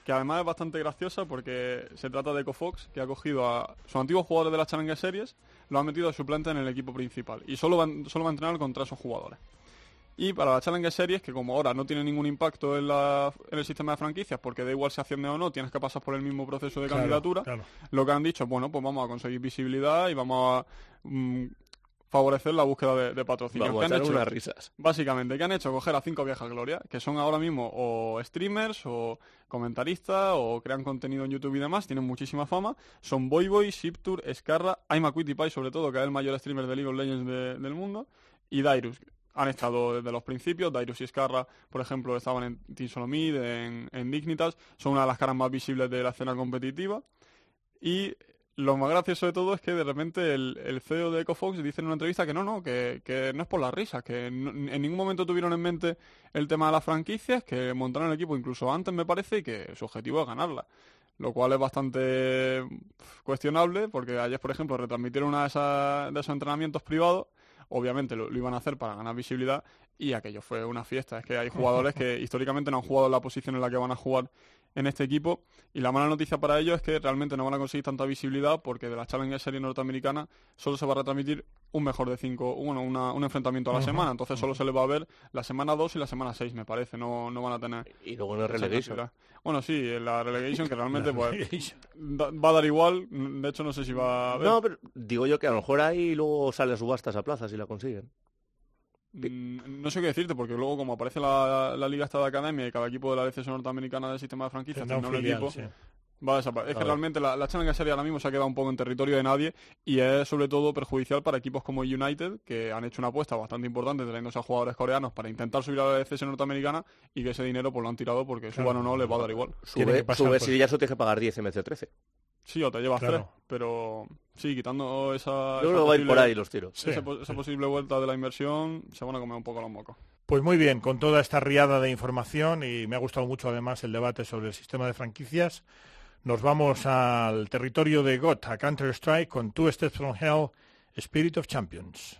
[SPEAKER 6] que además es bastante graciosa porque se trata de EcoFox, que ha cogido a sus antiguos jugadores de la Challenger Series, lo ha metido de suplente en el equipo principal y solo va, solo va a entrenar contra esos jugadores. Y para la Challenger Series, que como ahora no tiene ningún impacto en, la- en el sistema de franquicias, porque da igual si asciende o no, tienes que pasar por el mismo proceso de
[SPEAKER 4] Claro,
[SPEAKER 6] candidatura,
[SPEAKER 4] claro.
[SPEAKER 6] lo que han dicho, bueno, pues vamos a conseguir visibilidad y vamos a mm, favorecer la búsqueda de, de patrocinio.
[SPEAKER 7] Vamos
[SPEAKER 6] ¿Qué
[SPEAKER 7] a
[SPEAKER 6] han
[SPEAKER 7] echar
[SPEAKER 6] hecho?
[SPEAKER 7] unas risas.
[SPEAKER 6] Básicamente, ¿qué han hecho? Coger a cinco viejas glorias, que son ahora mismo o streamers o comentaristas o crean contenido en YouTube y demás, tienen muchísima fama. Son Boy Boy, Shiptour, Scarra, Aima Pie sobre todo, que es el mayor streamer de League of Legends de- del mundo, y Dyrus. Han estado desde los principios, Dyrus y Scarra, por ejemplo, estaban en Team Solomid, en, en Dignitas, son una de las caras más visibles de la escena competitiva. Y lo más gracioso de todo es que de repente el, CEO de EcoFox dice en una entrevista que no, no, que, que no es por las risas, que no- en ningún momento tuvieron en mente el tema de las franquicias, que montaron el equipo incluso antes me parece y que su objetivo es ganarla. Lo cual es bastante cuestionable porque ayer, por ejemplo, retransmitieron una de, de esos entrenamientos privados. Obviamente lo, iban a hacer para ganar visibilidad y aquello fue una fiesta. Es que hay jugadores que históricamente no han jugado en la posición en la que van a jugar en este equipo y la mala noticia para ellos es que realmente no van a conseguir tanta visibilidad porque de la Challenger Series norteamericana solo se va a retransmitir un mejor de cinco, bueno, una- un enfrentamiento a la semana, entonces solo se les va a ver la semana 2 y la semana 6 me parece, no, no van a tener
[SPEAKER 7] Y luego en el
[SPEAKER 6] esa
[SPEAKER 7] relegation.
[SPEAKER 6] cantidad. Bueno, sí, en la relegation que realmente pues da- va a dar igual, de hecho no sé si va a haber.
[SPEAKER 7] No, pero digo yo que a lo mejor ahí luego sale a subastas a plaza si la consiguen.
[SPEAKER 6] Mm, No sé qué decirte, porque luego como aparece la, la liga esta de academia y cada equipo de la DCS norteamericana del sistema de franquicias
[SPEAKER 4] Tendrá un
[SPEAKER 6] equipo,
[SPEAKER 4] sí.
[SPEAKER 6] va a desaparecer. Es que realmente la, la Challenger Series ahora mismo se ha quedado un poco en territorio de nadie y es sobre todo perjudicial para equipos como United, que han hecho una apuesta bastante importante trayéndose a jugadores coreanos para intentar subir a la DCS norteamericana y que ese dinero pues lo han tirado porque
[SPEAKER 4] Claro.
[SPEAKER 6] suban o no les va a dar igual.
[SPEAKER 4] Tiene
[SPEAKER 7] Sube, si ya eso tienes que pagar 10 en vez de 13.
[SPEAKER 6] Sí, o te llevas
[SPEAKER 4] Claro.
[SPEAKER 6] tres, pero sí, quitando esa,
[SPEAKER 7] Yo
[SPEAKER 6] esa
[SPEAKER 7] creo que va a ir por
[SPEAKER 6] posible-
[SPEAKER 7] ahí los tiros.
[SPEAKER 4] Sí,
[SPEAKER 6] esa, po- esa
[SPEAKER 4] sí.
[SPEAKER 6] posible vuelta de la inversión, se van a comer un poco los mocos.
[SPEAKER 4] Pues muy bien, con toda esta riada de información y me ha gustado mucho además el debate sobre el sistema de franquicias, nos vamos al territorio de GOT, a Counter-Strike, con Two Steps from Hell, Spirit of Champions.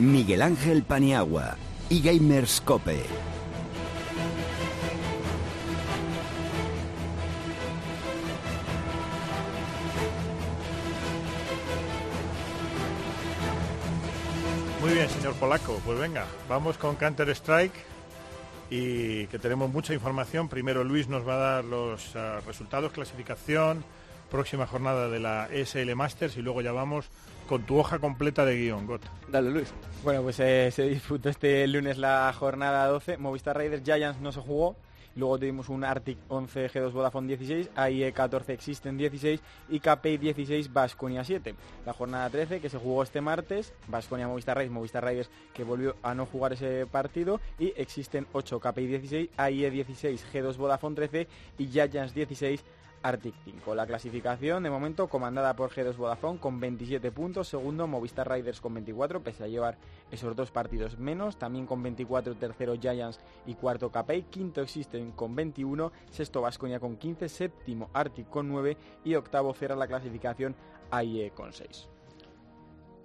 [SPEAKER 3] Miguel Ángel Paniagua y Gamers Cope.
[SPEAKER 4] Muy bien, señor Polaco, pues venga, vamos con Counter-Strike y que tenemos mucha información. Primero Luis nos va a dar los ah, resultados, clasificación, próxima jornada de la SL Masters y luego ya vamos con tu hoja completa de guion, GOT.
[SPEAKER 7] Dale, Luis.
[SPEAKER 5] Bueno, pues eh, se disputó este lunes la jornada 12. Movistar Raiders Giants no se jugó. Luego tuvimos un Arctic 11 G2 Vodafone 16, AIE 14 Existen 16 y KPI 16 Vasconia 7. La jornada 13 que se jugó este martes, Vasconia Movistar Raiders, Movistar Raiders que volvió a no jugar ese partido y Existen 8 KPI 16, AIE 16 G2 Vodafone 13 y Giants 16 Arctic 5. La clasificación de momento comandada por G2 Vodafone con 27 puntos, segundo Movistar Riders con 24, pese a llevar esos dos partidos menos, también con 24 tercero Giants y cuarto KPI, quinto Existen con 21, sexto Vasconia con 15, séptimo Arctic con 9 y octavo cierra la clasificación AIE con 6.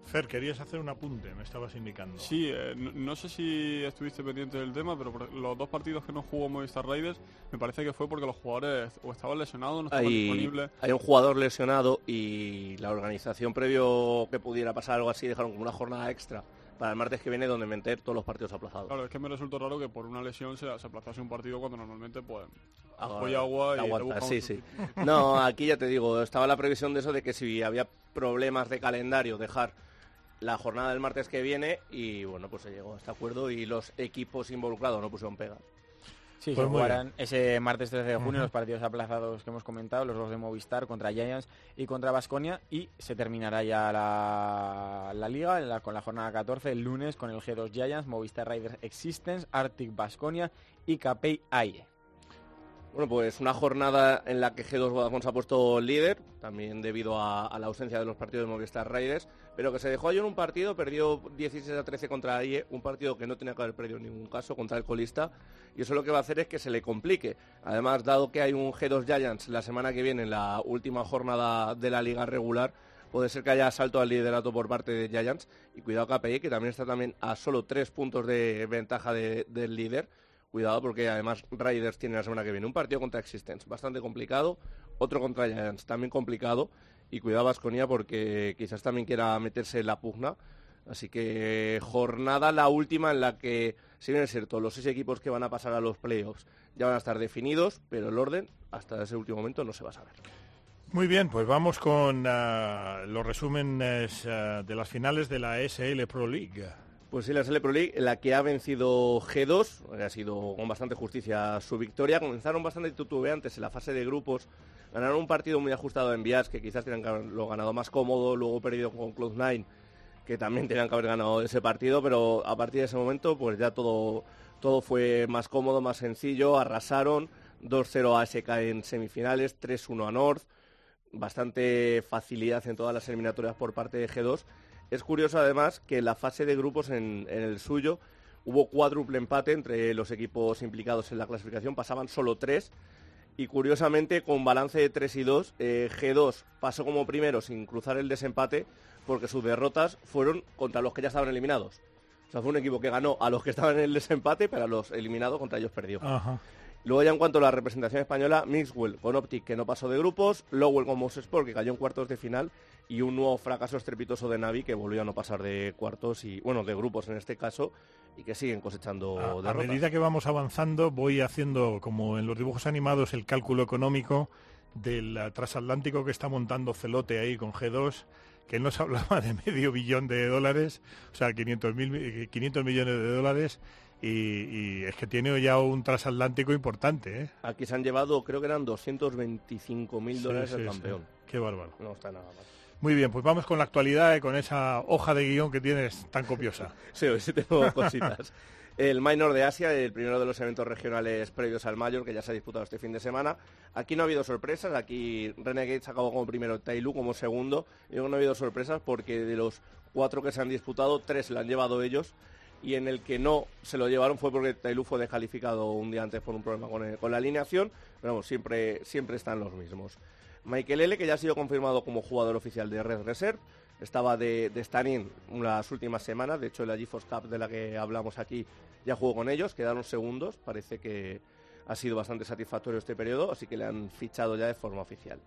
[SPEAKER 4] Fer, querías hacer un apunte, me estabas indicando.
[SPEAKER 6] Sí, eh, no, no sé si estuviste pendiente del tema, pero por los dos partidos que no jugó Movistar Raiders, me parece que fue porque los jugadores o estaban lesionados, no estaban
[SPEAKER 7] Hay,
[SPEAKER 6] disponibles.
[SPEAKER 7] hay un jugador lesionado y la organización previo que pudiera pasar algo así dejaron como una jornada extra para el martes que viene donde meter todos los partidos aplazados.
[SPEAKER 6] Claro, es que me resultó raro que por una lesión se, se aplazase un partido cuando normalmente pues
[SPEAKER 7] Agua-
[SPEAKER 6] apoya agua y busca
[SPEAKER 7] sí, sí. No, aquí ya te digo, estaba la previsión de eso de que si había problemas de calendario dejar la jornada del martes que viene y bueno, pues se llegó a este acuerdo y los equipos involucrados no pusieron pegas.
[SPEAKER 5] Sí,
[SPEAKER 4] Pues
[SPEAKER 5] se jugarán ese martes 13 de junio los partidos aplazados que hemos comentado, los dos de Movistar contra Giants y contra Vasconia y se terminará ya la, la liga la- con la jornada 14 el lunes con el G2 Giants, Movistar Riders Existence, Arctic Vasconia y KPI AIE.
[SPEAKER 7] Bueno, pues una jornada en la que G2 Vodafone se ha puesto líder, también debido a, la ausencia de los partidos de Movistar Raiders, pero que se dejó ayer un partido, perdió 16 a 13 contra AIE, un partido que no tenía que haber perdido en ningún caso contra el colista, y eso lo que va a hacer es que se le complique. Además, dado que hay un G2 Giants la semana que viene, en la última jornada de la liga regular, puede ser que haya salto al liderato por parte de Giants, y cuidado KPI, que también está también a solo tres puntos de ventaja de- del líder, Cuidado porque además Raiders tiene la semana que viene un partido contra Existence bastante complicado, otro contra Giants también complicado y cuidado Vasconia porque quizás también quiera meterse en la pugna. Así que jornada la última en la que, si bien es cierto, los seis equipos que van a pasar a los playoffs ya van a estar definidos, pero el orden hasta ese último momento no se va a saber.
[SPEAKER 4] Muy bien, pues vamos con ah, los resúmenes ah, de las finales de la SL Pro League.
[SPEAKER 7] Pues sí, la SL Pro League, la que ha vencido G2, ha sido con bastante justicia su victoria. Comenzaron bastante titubeantes en la fase de grupos. Ganaron un partido muy ajustado en Bias, que quizás tenían haberlo ganado más cómodo. Luego perdido con Cloud9, que también tenían que haber ganado ese partido. Pero a partir de ese momento, pues ya todo, todo fue más cómodo, más sencillo. Arrasaron 2-0 a SK en semifinales, 3-1 a North. Bastante facilidad en todas las eliminatorias por parte de G2. Es curioso además que en la fase de grupos en, en el suyo hubo cuádruple empate entre los equipos implicados en la clasificación, pasaban solo tres y curiosamente con balance de 3 y 2, eh, G2 pasó como primero sin cruzar el desempate porque sus derrotas fueron contra los que ya estaban eliminados. O sea, fue un equipo que ganó a los que estaban en el desempate, pero a los eliminados contra ellos perdió.
[SPEAKER 4] Ajá.
[SPEAKER 7] Luego ya en cuanto a la representación española, Mixwell con Optic que no pasó de grupos, Lowell con Mouse Sport que cayó en cuartos de final y un nuevo fracaso estrepitoso de Navi que volvió a no pasar de cuartos y bueno, de grupos en este caso y que siguen cosechando
[SPEAKER 4] A, a medida que vamos avanzando, voy haciendo, como en los dibujos animados, el cálculo económico del transatlántico que está montando Celote ahí con G2, que nos hablaba de medio billón de dólares, o sea, 500, mil, 500 millones de dólares, y, y es que tiene ya un transatlántico importante, ¿eh?
[SPEAKER 7] Aquí se han llevado, creo que eran 225 mil dólares
[SPEAKER 4] sí,
[SPEAKER 7] el
[SPEAKER 4] sí.
[SPEAKER 7] campeón.
[SPEAKER 4] Qué bárbaro.
[SPEAKER 7] No está nada mal.
[SPEAKER 4] Muy bien, pues vamos con la actualidad y con esa hoja de guion que tienes tan copiosa.
[SPEAKER 7] Sí, hoy sí tengo cositas. El Minor de Asia, el primero de los eventos regionales previos al Mayor, que ya se ha disputado este fin de semana. Aquí no ha habido sorpresas, aquí Renegades acabó como primero, Tailu como segundo. Y luego no ha habido sorpresas porque de los cuatro que se han disputado, tres lo han llevado ellos. Y en el que no se lo llevaron fue porque Tailu fue descalificado un día antes por un problema con, la alineación. Pero vamos, siempre, siempre están los mismos. Michael L., que ya ha sido confirmado como jugador oficial de Red Reserve, estaba de, de las últimas semanas, de hecho en la GeForce Cup de la que hablamos aquí ya jugó con ellos, quedaron segundos, parece que ha sido bastante satisfactorio este periodo, así que le han fichado ya de forma oficial.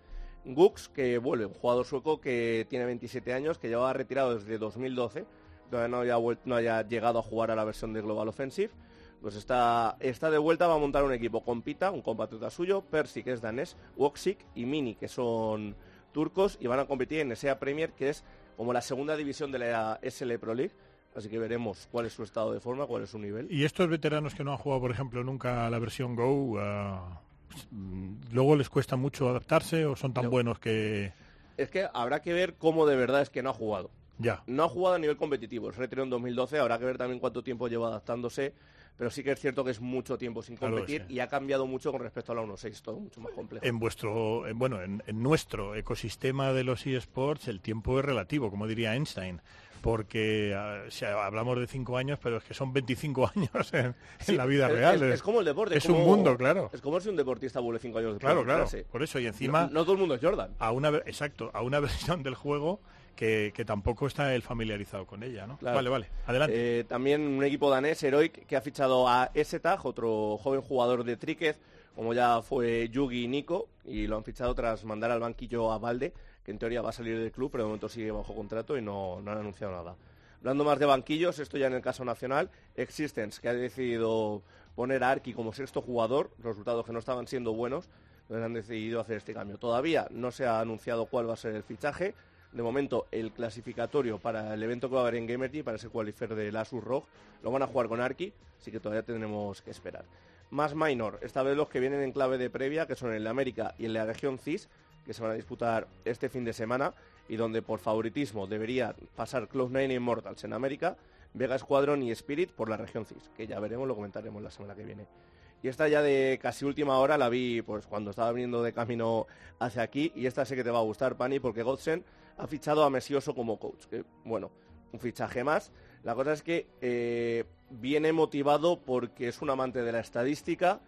[SPEAKER 7] Gux, que vuelve, un jugador sueco que tiene 27 años, que llevaba retirado desde 2012, todavía no haya, no haya llegado a jugar a la versión de Global Offensive, pues está, está de vuelta, va a montar un equipo con Pita, un compatriota suyo, Percy, que es danés, Woksik y Mini, que son turcos, y van a competir en SEA Premier, que es como la segunda división de la SL Pro League. Así que veremos cuál es su estado de forma, cuál es su nivel.
[SPEAKER 4] Y estos veteranos que no han jugado, por ejemplo, nunca la versión Go, ah, mm, luego les cuesta mucho adaptarse o son tan
[SPEAKER 7] No.
[SPEAKER 4] buenos que
[SPEAKER 7] Es que habrá que ver cómo de verdad es que no ha jugado.
[SPEAKER 4] ya.
[SPEAKER 7] No ha jugado a nivel competitivo, se retiró en 2012, habrá que ver también cuánto tiempo lleva adaptándose, pero sí que es cierto que es mucho tiempo sin
[SPEAKER 4] Claro,
[SPEAKER 7] competir
[SPEAKER 4] sí.
[SPEAKER 7] y ha cambiado mucho con respecto a la 1.6, todo mucho más complejo.
[SPEAKER 4] En vuestro, en- bueno, en, en nuestro ecosistema de los eSports el tiempo es relativo, como diría Einstein, porque ah, hablamos de cinco años, pero es que son 25 años en, la vida
[SPEAKER 7] es-
[SPEAKER 4] real.
[SPEAKER 7] Es, es como el deporte.
[SPEAKER 4] es un
[SPEAKER 7] como-
[SPEAKER 4] mundo, claro.
[SPEAKER 7] Es como si un deportista vuelve 5 años después
[SPEAKER 4] Claro,
[SPEAKER 7] de
[SPEAKER 4] claro.
[SPEAKER 7] retirarse.
[SPEAKER 4] Por eso, y encima
[SPEAKER 7] No, no todo el mundo es Jordan.
[SPEAKER 4] a una exacto, a una versión del juego que, que tampoco está él familiarizado con ella, ¿no?
[SPEAKER 7] Claro.
[SPEAKER 4] Vale, vale. Adelante.
[SPEAKER 7] Eh, también un equipo danés, Heroic, que ha fichado a Esetag, otro joven jugador de Tríquez, como ya fue Yugi y Nico, y lo han fichado tras mandar al banquillo a Valde, que en teoría va a salir del club, pero de momento sigue bajo contrato y no, no han anunciado nada. Hablando más de banquillos, esto ya en el caso nacional, Existence, que ha decidido poner a Arki como sexto jugador, resultados que no estaban siendo buenos, entonces han decidido hacer este cambio. Todavía no se ha anunciado cuál va a ser el fichaje, de momento, el clasificatorio para el evento que va a haber en Gamergy, para ese qualifier de Asus ROG, lo van a jugar con Arki, así que todavía tendremos que esperar. Más minor, esta vez los que vienen en clave de previa, que son el de América y de la región CIS, que se van a disputar este fin de semana, y donde por favoritismo debería pasar Cloud9 e Immortals en América, Vega Squadron y Spirit por la región CIS, que ya veremos, lo comentaremos la semana que viene. Y esta ya de casi última hora la vi pues cuando estaba viniendo de camino hacia aquí y esta sé que te va a gustar, Pani, porque Godsen ha fichado a Mesioso como coach. Bueno, un fichaje más. La cosa es que eh, viene motivado porque es un amante de la estadística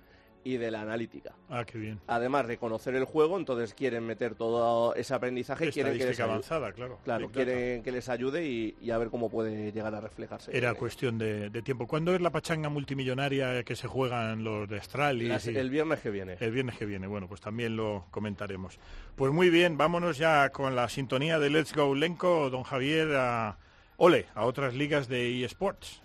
[SPEAKER 7] y de la analítica.
[SPEAKER 4] Ah, qué bien.
[SPEAKER 7] Además de conocer el juego, entonces quieren meter todo ese aprendizaje. quieren que les ayude.
[SPEAKER 4] avanzada, claro.
[SPEAKER 7] Claro,
[SPEAKER 4] Big Data.
[SPEAKER 7] quieren que les ayude y, y a ver cómo puede llegar a reflejarse.
[SPEAKER 4] Era cuestión de, de tiempo. ¿Cuándo es la pachanga multimillonaria que se juegan los de Astralis? Y-
[SPEAKER 7] el viernes que viene.
[SPEAKER 4] El viernes que viene, bueno, pues también lo comentaremos. Pues muy bien, vámonos ya con la sintonía de Let's Go Lenco, don Javier, a Ole, a otras ligas de eSports.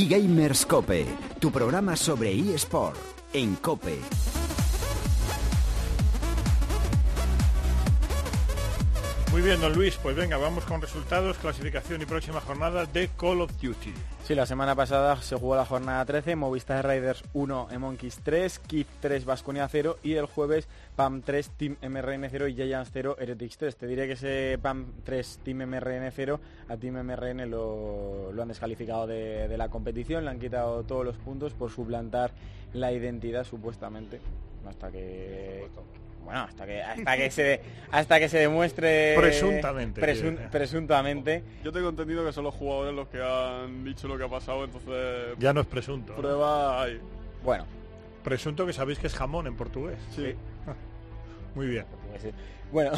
[SPEAKER 3] eGamers Cope, tu programa sobre eSport en Cope.
[SPEAKER 4] Muy bien, don Luis, pues venga, vamos con resultados, clasificación y próxima jornada de Call of Duty.
[SPEAKER 5] Sí, la semana pasada se jugó la jornada 13, Movistar Riders 1, Monkeys 3, Kif 3, Vasconia 0 y el jueves PAM 3, Team MRN 0 y Giants 0, Heretics 3. Te diré que ese PAM 3, Team MRN 0, a Team MRN lo, lo han descalificado de, de la competición, le han quitado todos los puntos por suplantar la identidad supuestamente. Hasta que... Bueno, hasta que, hasta que se hasta que se demuestre
[SPEAKER 4] Presuntamente,
[SPEAKER 5] presun- presuntamente
[SPEAKER 6] Yo tengo entendido que son los jugadores los que han dicho lo que ha pasado, entonces
[SPEAKER 4] Ya no es presunto.
[SPEAKER 6] prueba hay.
[SPEAKER 5] bueno
[SPEAKER 4] Presunto que sabéis que es jamón en portugués.
[SPEAKER 6] Sí.
[SPEAKER 4] Muy bien.
[SPEAKER 5] pues,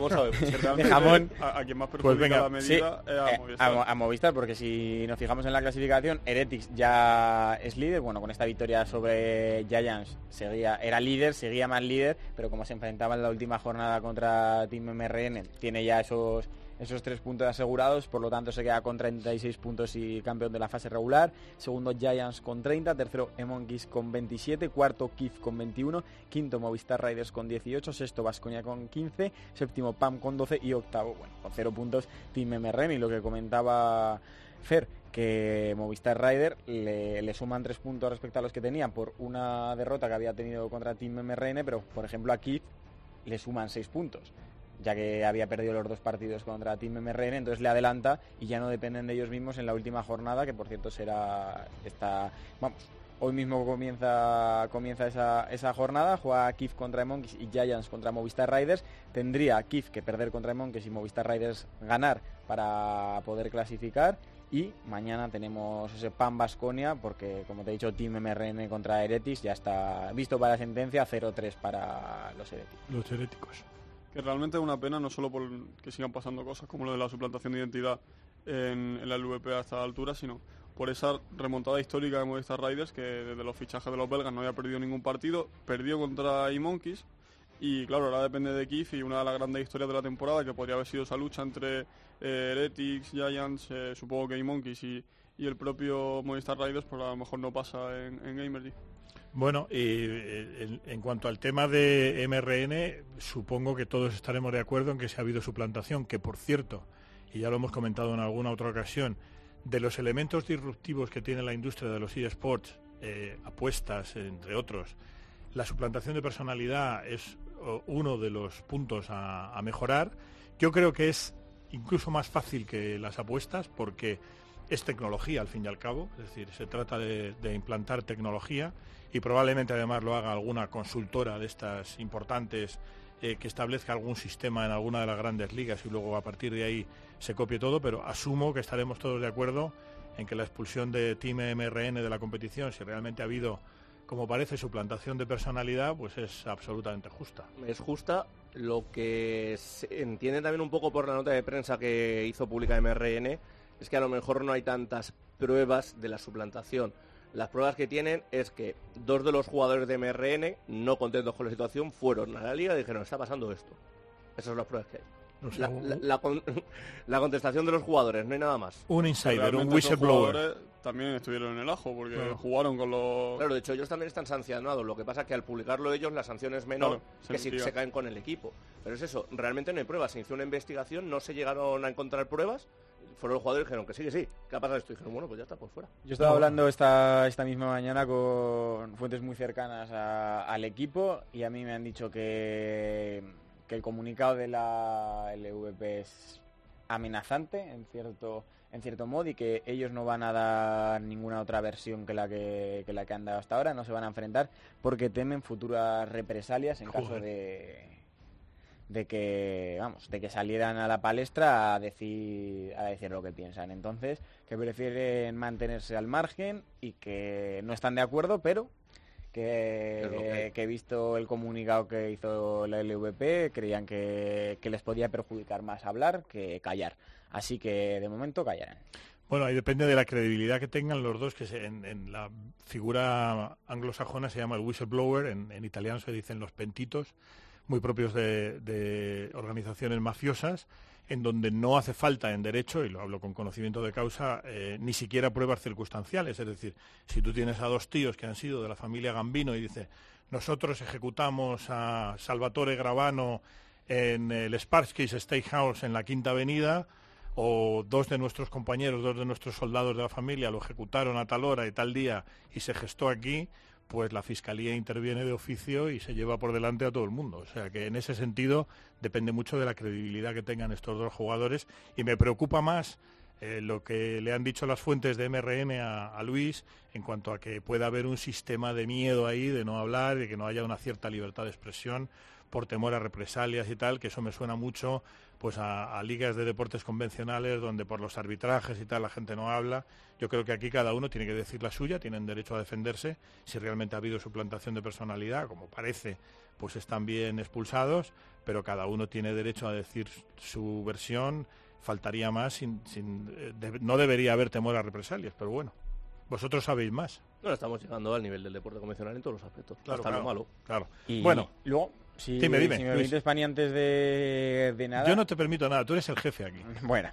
[SPEAKER 5] bueno
[SPEAKER 7] ver.
[SPEAKER 6] Realmente,
[SPEAKER 5] jamón.
[SPEAKER 6] A, a quien más
[SPEAKER 4] Pues
[SPEAKER 6] perjudica
[SPEAKER 4] venga,
[SPEAKER 6] la
[SPEAKER 5] Sí,
[SPEAKER 6] medida es a
[SPEAKER 5] eh,
[SPEAKER 6] Movistar.
[SPEAKER 5] a Mo- a Movistar, porque si nos fijamos en la clasificación, Heretics ya es líder, bueno, con esta victoria sobre Giants seguía, era líder, seguía más líder, pero como se enfrentaba en la última jornada contra Team MRN, tiene ya esos esos tres puntos asegurados, por lo tanto se queda con 36 puntos y campeón de la fase regular. Segundo Giants con 30, tercero Emonkeys con 27, cuarto Kif con 21, quinto Movistar Riders con 18, sexto Vasconia con 15, séptimo PAM con 12 y octavo, bueno, con 0 puntos Team MRN y lo que comentaba Fer, que Movistar Rider le, suman 3 puntos respecto a los que tenían por una derrota que había tenido contra Team MRN, pero por ejemplo a Kif le suman 6 puntos ya que había perdido los dos partidos contra Team MRN, entonces le adelanta y ya no dependen de ellos mismos en la última jornada, que por cierto será esta, vamos, hoy mismo comienza comienza esa, esa jornada, juega Kif contra Monkeys y Giants contra Movistar Riders, tendría Kif que perder contra Monkeys y Movistar Riders ganar para poder clasificar y mañana tenemos ese PAN Basconia porque como te he dicho Team MRN contra Heretics ya está visto para sentencia 0-3 para los Heretics.
[SPEAKER 4] Los heréticos.
[SPEAKER 6] Que realmente es una pena, no solo por que sigan pasando cosas como lo de la suplantación de identidad en, la LVP a esta altura, sino por esa remontada histórica de Movistar Riders, que desde los fichajes de los belgas no había perdido ningún partido, perdió contra E-Monkeys, y claro, ahora depende de Kif y una de las grandes historias de la temporada, que podría haber sido esa lucha entre eh, Heretics, Giants, eh, supongo que E-Monkeys y, y el propio Movistar Riders, pues a lo mejor no pasa en, en Gamergy.
[SPEAKER 4] Bueno, y eh, en, cuanto al tema de MRN, supongo que todos estaremos de acuerdo en que se ha habido suplantación, que por cierto, y ya lo hemos comentado en alguna otra ocasión, de los elementos disruptivos que tiene la industria de los eSports, eh, apuestas, entre otros, la suplantación de personalidad es uno de los puntos a, a mejorar. Yo creo que es incluso más fácil que las apuestas porque es tecnología al fin y al cabo, es decir, se trata de, implantar tecnología y probablemente además lo haga alguna consultora de estas importantes eh, que establezca algún sistema en alguna de las grandes ligas y luego a partir de ahí se copie todo, pero asumo que estaremos todos de acuerdo en que la expulsión de Team MRN de la competición, si realmente ha habido, como parece, suplantación de personalidad, pues es absolutamente justa.
[SPEAKER 7] Es justa. Lo que se entiende también un poco por la nota de prensa que hizo pública MRN es que a lo mejor no hay tantas pruebas de la suplantación. Las pruebas que tienen es que dos de los jugadores de MRN, no contentos con la situación, fueron a la liga y dijeron, está pasando esto. Esas son las pruebas que hay.
[SPEAKER 4] O sea,
[SPEAKER 7] La, la- la con- la contestación de los jugadores, no hay nada más.
[SPEAKER 4] un insider, un whistleblower.
[SPEAKER 6] También estuvieron en el ajo, porque
[SPEAKER 4] Claro.
[SPEAKER 6] jugaron con los...
[SPEAKER 7] Claro, de hecho ellos también están sancionados. Lo que pasa es que al publicarlo ellos la sanción es menor
[SPEAKER 6] Claro,
[SPEAKER 7] que si se caen con el equipo. Pero es eso, realmente no hay pruebas. Se hizo una investigación, no se llegaron a encontrar pruebas. Fueron los jugadores y dijeron que sí, que sí. ¿Qué ha pasado esto? Y dijeron, bueno, pues ya está, por fuera.
[SPEAKER 5] Yo estaba hablando esta, esta misma mañana con fuentes muy cercanas a- al equipo y a mí me han dicho que, que el comunicado de la LVP es amenazante en cierto en cierto modo y que ellos no van a dar ninguna otra versión que la que, que la que han dado hasta ahora, no se van a enfrentar porque temen futuras represalias en caso de de que vamos de que salieran a la palestra a decir a decir lo que piensan. Entonces que prefieren mantenerse al margen y que no están de acuerdo pero
[SPEAKER 7] que
[SPEAKER 5] que, he visto el comunicado que hizo la LVP creían que, que les podía perjudicar más hablar que callar. Así que de momento callarán.
[SPEAKER 4] Bueno, ahí depende de la credibilidad que tengan los dos, que se- en, en la figura anglosajona se llama el whistleblower, en, en italiano se dicen los pentitos, muy propios de, organizaciones mafiosas, en donde no hace falta en derecho, y lo hablo con conocimiento de causa, eh, ni siquiera pruebas circunstanciales. Es decir, si tú tienes a dos tíos que han sido de la familia Gambino y dice, nosotros ejecutamos a Salvatore Gravano en el Sparskis Steakhouse en la Quinta Avenida, o dos de nuestros compañeros, dos de nuestros soldados de la familia lo ejecutaron a tal hora y tal día y se gestó aquí, pues la Fiscalía interviene de oficio y se lleva por delante a todo el mundo. O sea que en ese sentido depende mucho de la credibilidad que tengan estos dos jugadores y me preocupa más eh, lo que le han dicho las fuentes de MRN a, a Luis en cuanto a que pueda haber un sistema de miedo ahí, de no hablar, de que no haya una cierta libertad de expresión por temor a represalias y tal, que eso me suena mucho pues a, a ligas de deportes convencionales donde por los arbitrajes y tal la gente no habla. Yo creo que aquí cada uno tiene que decir la suya, tienen derecho a defenderse. Si realmente ha habido suplantación de personalidad, como parece, pues están bien expulsados, pero cada uno tiene derecho a decir su versión. Faltaría más, sin, sin- eh, de- no debería haber temor a represalias, pero bueno, vosotros sabéis más.
[SPEAKER 7] No estamos llegando al nivel del deporte convencional en todos los aspectos.
[SPEAKER 4] Claro,
[SPEAKER 7] hasta
[SPEAKER 4] claro,
[SPEAKER 7] lo malo.
[SPEAKER 4] Claro.
[SPEAKER 5] y
[SPEAKER 4] Bueno,
[SPEAKER 5] luego si,
[SPEAKER 4] Dime, dime,
[SPEAKER 5] si me permites Pani antes de, de nada
[SPEAKER 4] yo no te permito nada, tú eres el jefe aquí.
[SPEAKER 5] Bueno,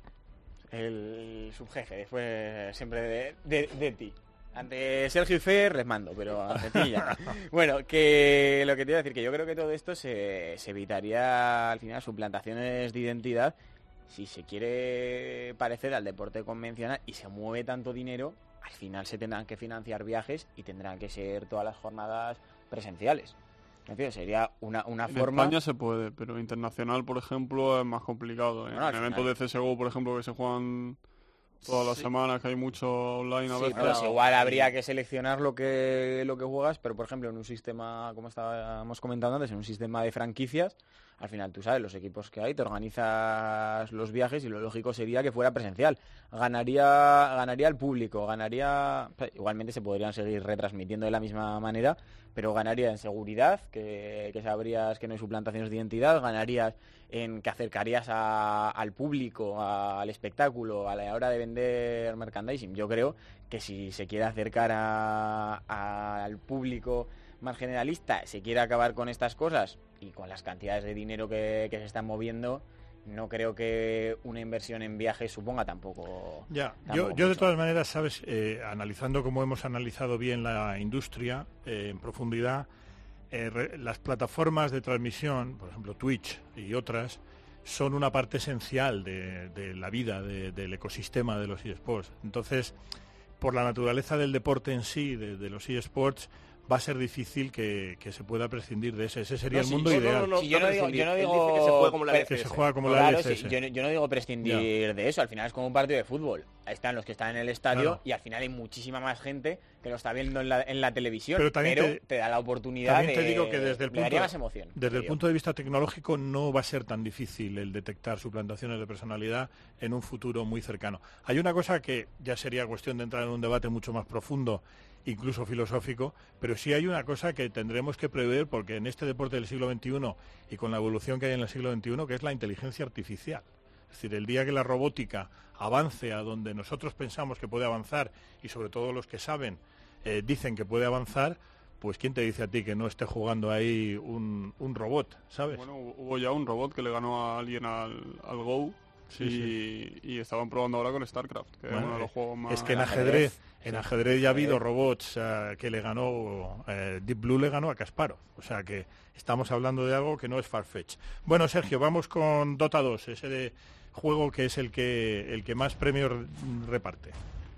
[SPEAKER 5] el subjefe, después siempre de, de- de ti. Ante Sergio y Fer les mando, pero ante ti ya. no. Bueno, que lo que te iba a decir, que yo creo que todo esto se, se evitaría al final suplantaciones de identidad si se quiere parecer al deporte convencional y se mueve tanto dinero, al final se tendrán que financiar viajes y tendrán que ser todas las jornadas presenciales. En sería una, una
[SPEAKER 6] En
[SPEAKER 5] forma...
[SPEAKER 6] España se puede, pero internacional, por ejemplo, es más complicado. En
[SPEAKER 5] Bueno, al
[SPEAKER 6] eventos
[SPEAKER 5] final-
[SPEAKER 6] de CSGO, por ejemplo, que se juegan todas las semanas, que hay mucho online a
[SPEAKER 5] Sí,
[SPEAKER 6] veces.
[SPEAKER 5] pero si igual habría que seleccionar lo que lo que juegas, pero por ejemplo en un sistema, como estábamos comentando antes, en un sistema de franquicias, al final tú sabes los equipos que hay, te organizas los viajes y lo lógico sería que fuera presencial. Ganaría ganaría el público, ganaría igualmente se podrían seguir retransmitiendo de la misma manera, pero ganaría en seguridad, que, sabrías que no hay suplantaciones de identidad, ganarías en que acercarías al público, al espectáculo, a la hora de vender merchandising. Yo creo que si se quiere acercar al público más generalista, se quiere acabar con estas cosas y con las cantidades de dinero que, que se están moviendo, no creo que una inversión en viajes suponga tampoco...
[SPEAKER 4] Ya,
[SPEAKER 5] Tampoco
[SPEAKER 4] yo, yo de todas maneras, sabes, Eh, analizando como hemos analizado bien la industria eh, en profundidad, eh, re- las plataformas de transmisión, por ejemplo Twitch y otras, son una parte esencial de, de la vida de- del ecosistema de los eSports. Entonces, por la naturaleza del deporte en sí, de, de los eSports, va a ser difícil que, que se pueda prescindir de ese. Ese sería
[SPEAKER 7] No,
[SPEAKER 4] el
[SPEAKER 7] sí,
[SPEAKER 4] mundo ideal.
[SPEAKER 7] no, no,
[SPEAKER 5] Si yo no digo- yo no
[SPEAKER 7] Él
[SPEAKER 5] digo-
[SPEAKER 7] dice que se juega como la
[SPEAKER 5] pero-
[SPEAKER 4] Que se
[SPEAKER 7] LCS.
[SPEAKER 4] juega como la
[SPEAKER 5] Claro,
[SPEAKER 4] LSS.
[SPEAKER 5] sí, yo, no- yo no digo prescindir de eso, al final es como un partido de fútbol. Ahí están los que están en el estadio
[SPEAKER 4] Claro.
[SPEAKER 5] y al final hay muchísima más gente que lo está viendo en la, en la televisión.
[SPEAKER 4] Pero también te-
[SPEAKER 5] te, da la oportunidad
[SPEAKER 4] También te
[SPEAKER 5] de-
[SPEAKER 4] digo que desde el
[SPEAKER 5] daría
[SPEAKER 4] punto,
[SPEAKER 5] más emoción.
[SPEAKER 4] desde el punto de vista tecnológico no va a ser tan difícil el detectar suplantaciones de personalidad en un futuro muy cercano. Hay una cosa que ya sería cuestión de entrar en un debate mucho más profundo, incluso filosófico, pero sí hay una cosa que tendremos que prever porque en este deporte del siglo XXI y con la evolución que hay en el siglo XXI, que es la inteligencia artificial. Es decir, el día que la robótica avance a donde nosotros pensamos que puede avanzar y sobre todo los que saben eh, dicen que puede avanzar, pues ¿quién te dice a ti que no esté jugando ahí un, un robot, ¿sabes?
[SPEAKER 6] Bueno, hu- hubo ya un robot que le ganó a alguien al, al Go
[SPEAKER 4] Sí,
[SPEAKER 6] y, y estaban probando ahora con StarCraft, que es uno de los juegos más...
[SPEAKER 4] es que en ajedrez, en ajedrez ya ha habido
[SPEAKER 5] Ajedrez.
[SPEAKER 4] robots eh, que le ganó, eh, Deep Blue le ganó a Kasparov. O sea que estamos hablando de algo que no es Farfetch. Bueno, Sergio, vamos con Dota 2, ese de juego que es el que, el que más premios reparte.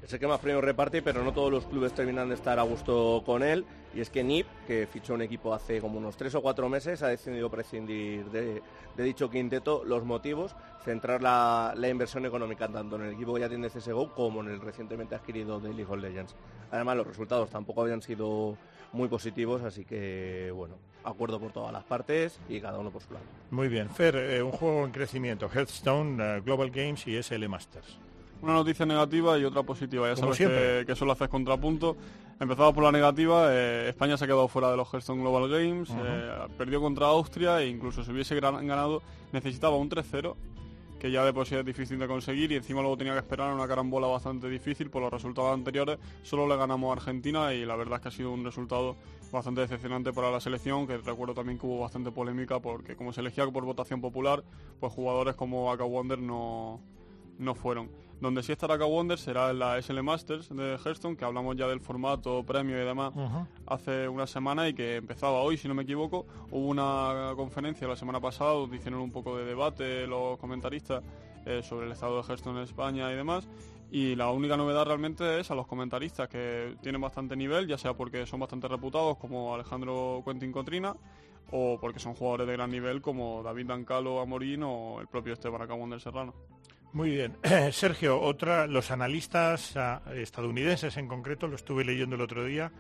[SPEAKER 7] Es el que más premios reparte, pero no todos los clubes terminan de estar a gusto con él. Y es que NIP, que fichó un equipo hace como unos tres o cuatro meses, ha decidido prescindir de, dicho quinteto. Los motivos, centrar la, inversión económica tanto en el equipo que ya tiene CSGO como en el recientemente adquirido de League of Legends. Además, los resultados tampoco habían sido muy positivos, así que, bueno, acuerdo por todas las partes y cada uno por su lado.
[SPEAKER 4] Muy bien. Fer, eh, un juego en crecimiento, Hearthstone, eh, Global Games y SL Masters
[SPEAKER 6] una noticia negativa y otra positiva. Ya sabes que, que, solo haces contrapunto. Empezamos por la negativa. Eh, España se ha quedado fuera de los Hearthstone Global Games. Eh, perdió contra Austria e incluso si hubiese ganado necesitaba un 3-0 que ya de por sí es difícil de conseguir y encima luego tenía que esperar una carambola bastante difícil por los resultados anteriores. Solo le ganamos a Argentina y la verdad es que ha sido un resultado bastante decepcionante para la selección, que recuerdo también que hubo bastante polémica porque como se elegía por votación popular, pues jugadores como Aka Wonder no, no fueron. Donde sí estará Aka Wonder será en la SL Masters de Hearthstone, que hablamos ya del formato, premio y demás hace una semana y que empezaba hoy, si no me equivoco. Hubo una conferencia la semana pasada donde hicieron un poco de debate los comentaristas eh, sobre el estado de Hearthstone en España y demás. Y la única novedad realmente es a los comentaristas que tienen bastante nivel, ya sea porque son bastante reputados como Alejandro Quentin Cotrina o porque son jugadores de gran nivel como David Dancalo Amorín o el propio Esteban Acabón Serrano.
[SPEAKER 4] Muy bien. Sergio, otra, los analistas ah, estadounidenses en concreto, lo estuve leyendo el otro día,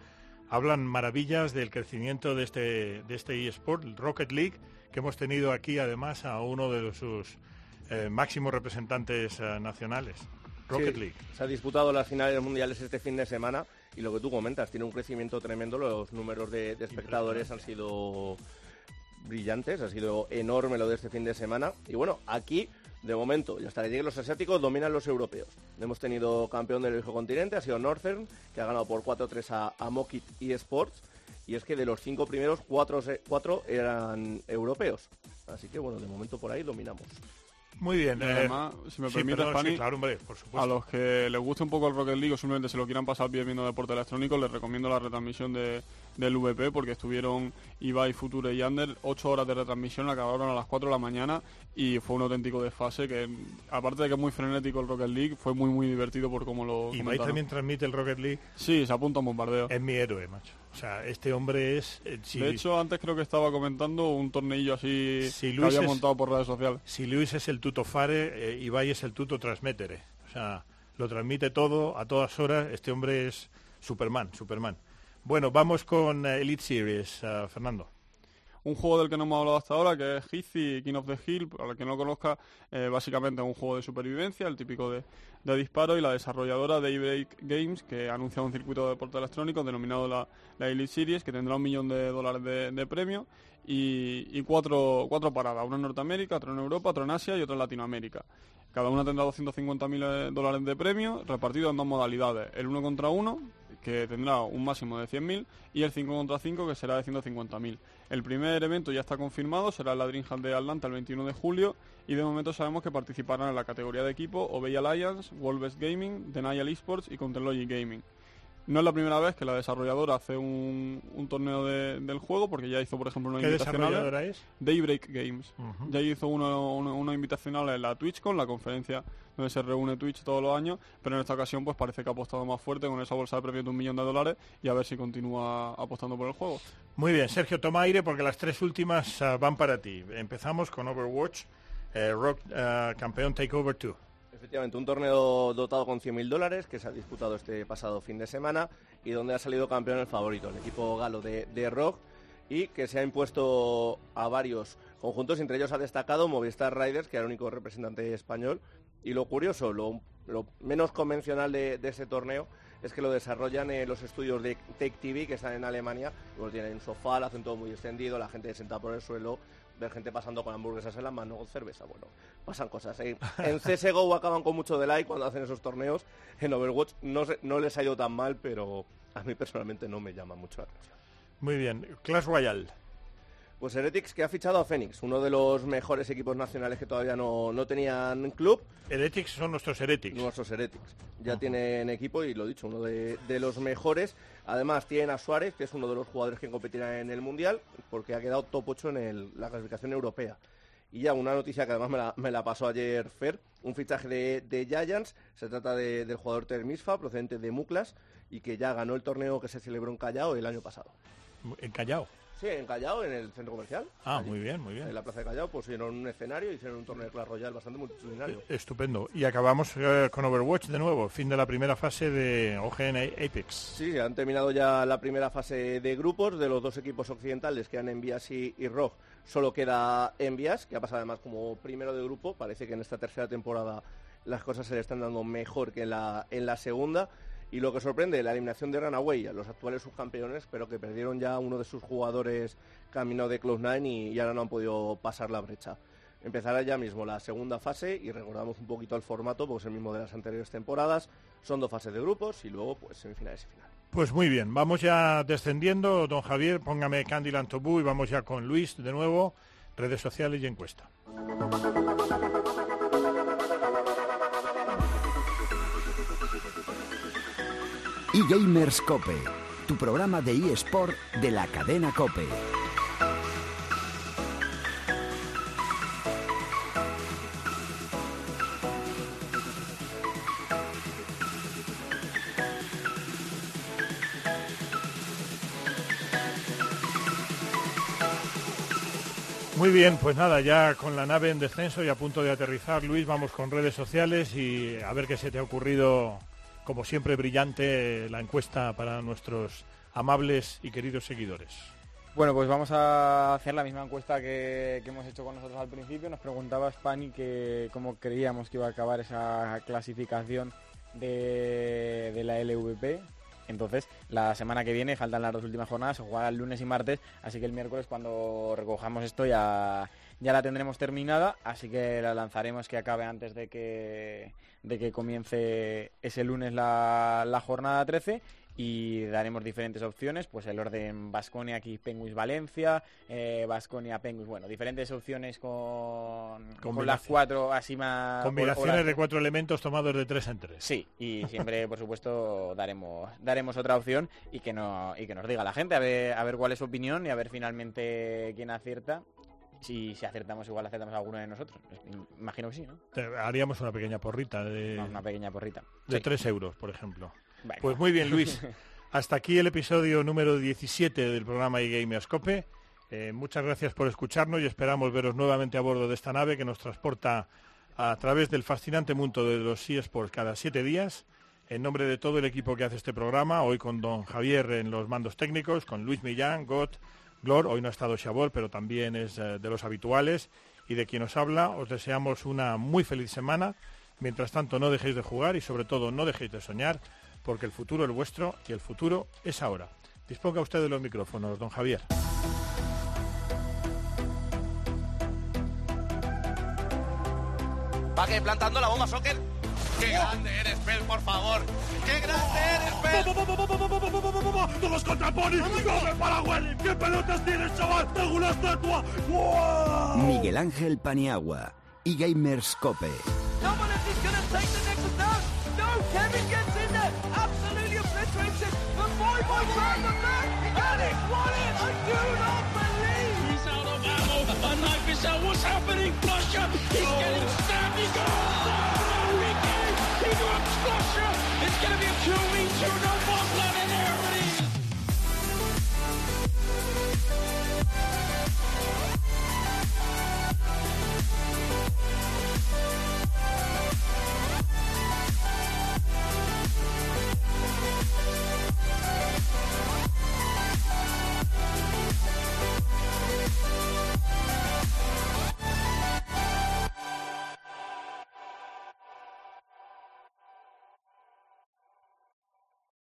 [SPEAKER 4] hablan maravillas del crecimiento de este, de este eSport, el Rocket League, que hemos tenido aquí además a uno de sus eh, máximos representantes ah, nacionales. Rocket League.
[SPEAKER 7] Se ha disputado las finales mundiales este fin de semana y lo que tú comentas, tiene un crecimiento tremendo, los números de espectadores han sido brillantes, ha sido enorme lo de este fin de semana. Y bueno, aquí de momento, y hasta que lleguen los asiáticos, dominan los europeos. Hemos tenido campeón del viejo continente, ha sido Northern, que ha ganado por 4-3 a, a Mokit eSports. Y es que de los cinco primeros, cuatro eran europeos. Así que bueno, de momento por ahí dominamos.
[SPEAKER 4] Muy bien.
[SPEAKER 6] Eh, además, si me permite, a los que les guste un poco el Rocket League o simplemente se lo quieran pasar bien viendo deporte electrónico, les recomiendo la retransmisión de, del VP porque estuvieron Ibai, Future y Ander, 8 horas de retransmisión, acabaron a las 4 de la mañana y fue un auténtico desfase que, aparte de que es muy frenético el Rocket League, fue muy muy divertido por cómo lo
[SPEAKER 4] ¿Ibai también transmite el Rocket League?
[SPEAKER 6] Sí, se apunta a un bombardeo.
[SPEAKER 4] Es mi héroe, macho. O sea, este hombre es...
[SPEAKER 6] Eh, de hecho, antes creo que estaba comentando un torneillo así que había montado por redes sociales.
[SPEAKER 4] Si Luis es el tuto fare, eh, Ibai es el tuto transmetere. O sea, lo transmite todo, a todas horas. Este hombre es Superman, Superman. Bueno, vamos con eh, Elite Series, Fernando
[SPEAKER 6] un juego del que no hemos hablado hasta ahora, que es Hizzy King of the Hill, para el que no lo conozca, eh, básicamente es un juego de supervivencia, el típico de, disparo, y la desarrolladora Daybreak Games, que ha anunciado un circuito de deporte electrónico denominado la, Elite Series, que tendrá un millón de dólares de, premio y, cuatro, cuatro paradas, una en Norteamérica, otra en Europa, otra en Asia y otra en Latinoamérica. Cada una tendrá 250.000 eh, dólares de premio, repartido en dos modalidades, el uno contra uno, que tendrá un máximo de 100.000, y el 5 contra 5, que será de 150.000. El primer evento ya está confirmado, será la Dreamhack de Atlanta el 21 de julio, y de momento sabemos que participarán en la categoría de equipo Obey Alliance, Wolves Gaming, Denial Esports y Contelogy Gaming. No es la primera vez que la desarrolladora hace un, torneo del juego, porque ya hizo, por ejemplo, una
[SPEAKER 4] ¿Qué desarrolladora es?
[SPEAKER 6] Daybreak Games. Ya hizo una, una, invitacional en la TwitchCon, la conferencia donde se reúne Twitch todos los años, pero en esta ocasión pues parece que ha apostado más fuerte con esa bolsa de premios de un millón de dólares y a ver si continúa apostando por el juego.
[SPEAKER 4] Muy bien, Sergio, toma aire porque las tres últimas ah, van para ti. Empezamos con Overwatch, eh, Rock uh, Campeón Takeover 2.
[SPEAKER 7] Efectivamente, un torneo dotado con 100.000 dólares que se ha disputado este pasado fin de semana y donde ha salido campeón el favorito, el equipo galo de, Rock y que se ha impuesto a varios conjuntos, entre ellos ha destacado Movistar Riders, que era el único representante español. Y lo curioso, lo, menos convencional de, ese torneo es que lo desarrollan en los estudios de Tech TV, que están en Alemania. Luego tienen un sofá, lo hacen todo muy extendido, la gente sentada por el suelo, ver gente pasando con hamburguesas en la mano, con cerveza, bueno, pasan cosas. ¿eh? En CSGO acaban con mucho de like cuando hacen esos torneos, en Overwatch no, no les ha ido tan mal, pero a mí personalmente no me llama mucho la atención.
[SPEAKER 4] Muy bien, Clash Royale.
[SPEAKER 7] Pues Heretics que ha fichado a Phoenix, uno de los mejores equipos nacionales que todavía no, no tenían club.
[SPEAKER 4] Heretics son nuestros Heretics.
[SPEAKER 7] Nuestros Heretics. Ya tienen equipo y lo dicho, uno de, los mejores. Además tienen a Suárez, que es uno de los jugadores que competirá en el Mundial, porque ha quedado top 8 en la clasificación europea. Y ya una noticia que además me la, me la pasó ayer Fer, un fichaje de, de Giants, se trata de- del jugador Termisfa, procedente de Muklas, y que ya ganó el torneo que se celebró en Callao el año pasado.
[SPEAKER 4] En Callao.
[SPEAKER 7] Sí, en Callao, en el centro comercial.
[SPEAKER 4] Ah,
[SPEAKER 7] Allí.
[SPEAKER 4] muy bien, muy
[SPEAKER 7] En
[SPEAKER 4] bien.
[SPEAKER 7] la plaza de Callao pusieron un escenario y hicieron un torneo de Clash Royale bastante multitudinario.
[SPEAKER 4] Estupendo. Y acabamos eh, con Overwatch de nuevo, fin de la primera fase de OGN Apex.
[SPEAKER 7] Sí, han terminado ya la primera fase de grupos de los dos equipos occidentales que han Envias y, y ROG. Solo queda Envias, que ha pasado además como primero de grupo. Parece que en esta tercera temporada las cosas se le están dando mejor que en la, en la segunda. Y lo que sorprende, la eliminación de Runaway, a los actuales subcampeones, pero que perdieron ya uno de sus jugadores camino de Cloud9 y, y ahora no han podido pasar la brecha. Empezará ya mismo la segunda fase y recordamos un poquito el formato, porque es el mismo de las anteriores temporadas. Son dos fases de grupos y luego pues semifinales y final.
[SPEAKER 4] Pues muy bien, vamos ya descendiendo. Don Javier, póngame Candyland Tobú y vamos ya con Luis de nuevo, redes sociales y encuesta.
[SPEAKER 3] eGamers Cope, tu programa de eSport de la cadena Cope.
[SPEAKER 4] Muy bien, pues nada, ya con la nave en descenso y a punto de aterrizar, Luis, vamos con redes sociales y a ver qué se te ha ocurrido, como siempre brillante, la encuesta para nuestros amables y queridos seguidores.
[SPEAKER 5] Bueno, pues vamos a hacer la misma encuesta que, hemos hecho con nosotros al principio. Nos preguntaba Spani que cómo creíamos que iba a acabar esa clasificación de, de la LVP. Entonces, la semana que viene, faltan las dos últimas jornadas, se jugará el lunes y martes, así que el miércoles cuando recojamos esto ya, ya la tendremos terminada, así que la lanzaremos que acabe antes de que, de que comience ese lunes la, la jornada 13 y daremos diferentes opciones, pues el orden Vasconia aquí Penguins Valencia, Vasconia Penguins, bueno, diferentes opciones con, con las cuatro así más...
[SPEAKER 4] Combinaciones
[SPEAKER 5] las-
[SPEAKER 4] de cuatro elementos tomados de tres en tres.
[SPEAKER 5] Sí, y siempre, por supuesto, daremos daremos otra opción y que no y que nos diga la gente a ver a ver cuál es su opinión y a ver finalmente quién acierta. Si, si acertamos, igual acertamos a alguno de nosotros. Imagino que sí, ¿no?
[SPEAKER 4] Te- haríamos una pequeña porrita de,
[SPEAKER 5] Una pequeña porrita.
[SPEAKER 4] de
[SPEAKER 5] Sí.
[SPEAKER 4] tres euros, por ejemplo.
[SPEAKER 5] Venga.
[SPEAKER 4] Pues muy bien, Luis. Hasta aquí el episodio número 17 del programa eGamerscope. Eh, muchas gracias por escucharnos y esperamos veros nuevamente a bordo de esta nave que nos transporta a través del fascinante mundo de los eSports cada siete días. En nombre de todo el equipo que hace este programa, hoy con don Javier en los mandos técnicos, con Luis Millán, Got, Glor, hoy no ha estado Chabot, pero también es eh, de los habituales, y de quien os habla, os deseamos una muy feliz semana. Mientras tanto, no dejéis de jugar y sobre todo no dejéis de soñar, porque el futuro es vuestro y el futuro es ahora. Disponga usted de los micrófonos, don Javier.
[SPEAKER 9] Plantando la bomba, Soccer. ¡Qué grande eres, Pel, por favor! ¡Qué grande eres, Pel!
[SPEAKER 2] ¡Todos contra Pony! ¡No me para Welly! ¿Qué pelotas tienes, chaval? ¡Tengo una estatua! ¡Wow!
[SPEAKER 3] Miguel Ángel Paniagua, Cope.
[SPEAKER 10] Won it. I do not believe.
[SPEAKER 2] He's of ammo. A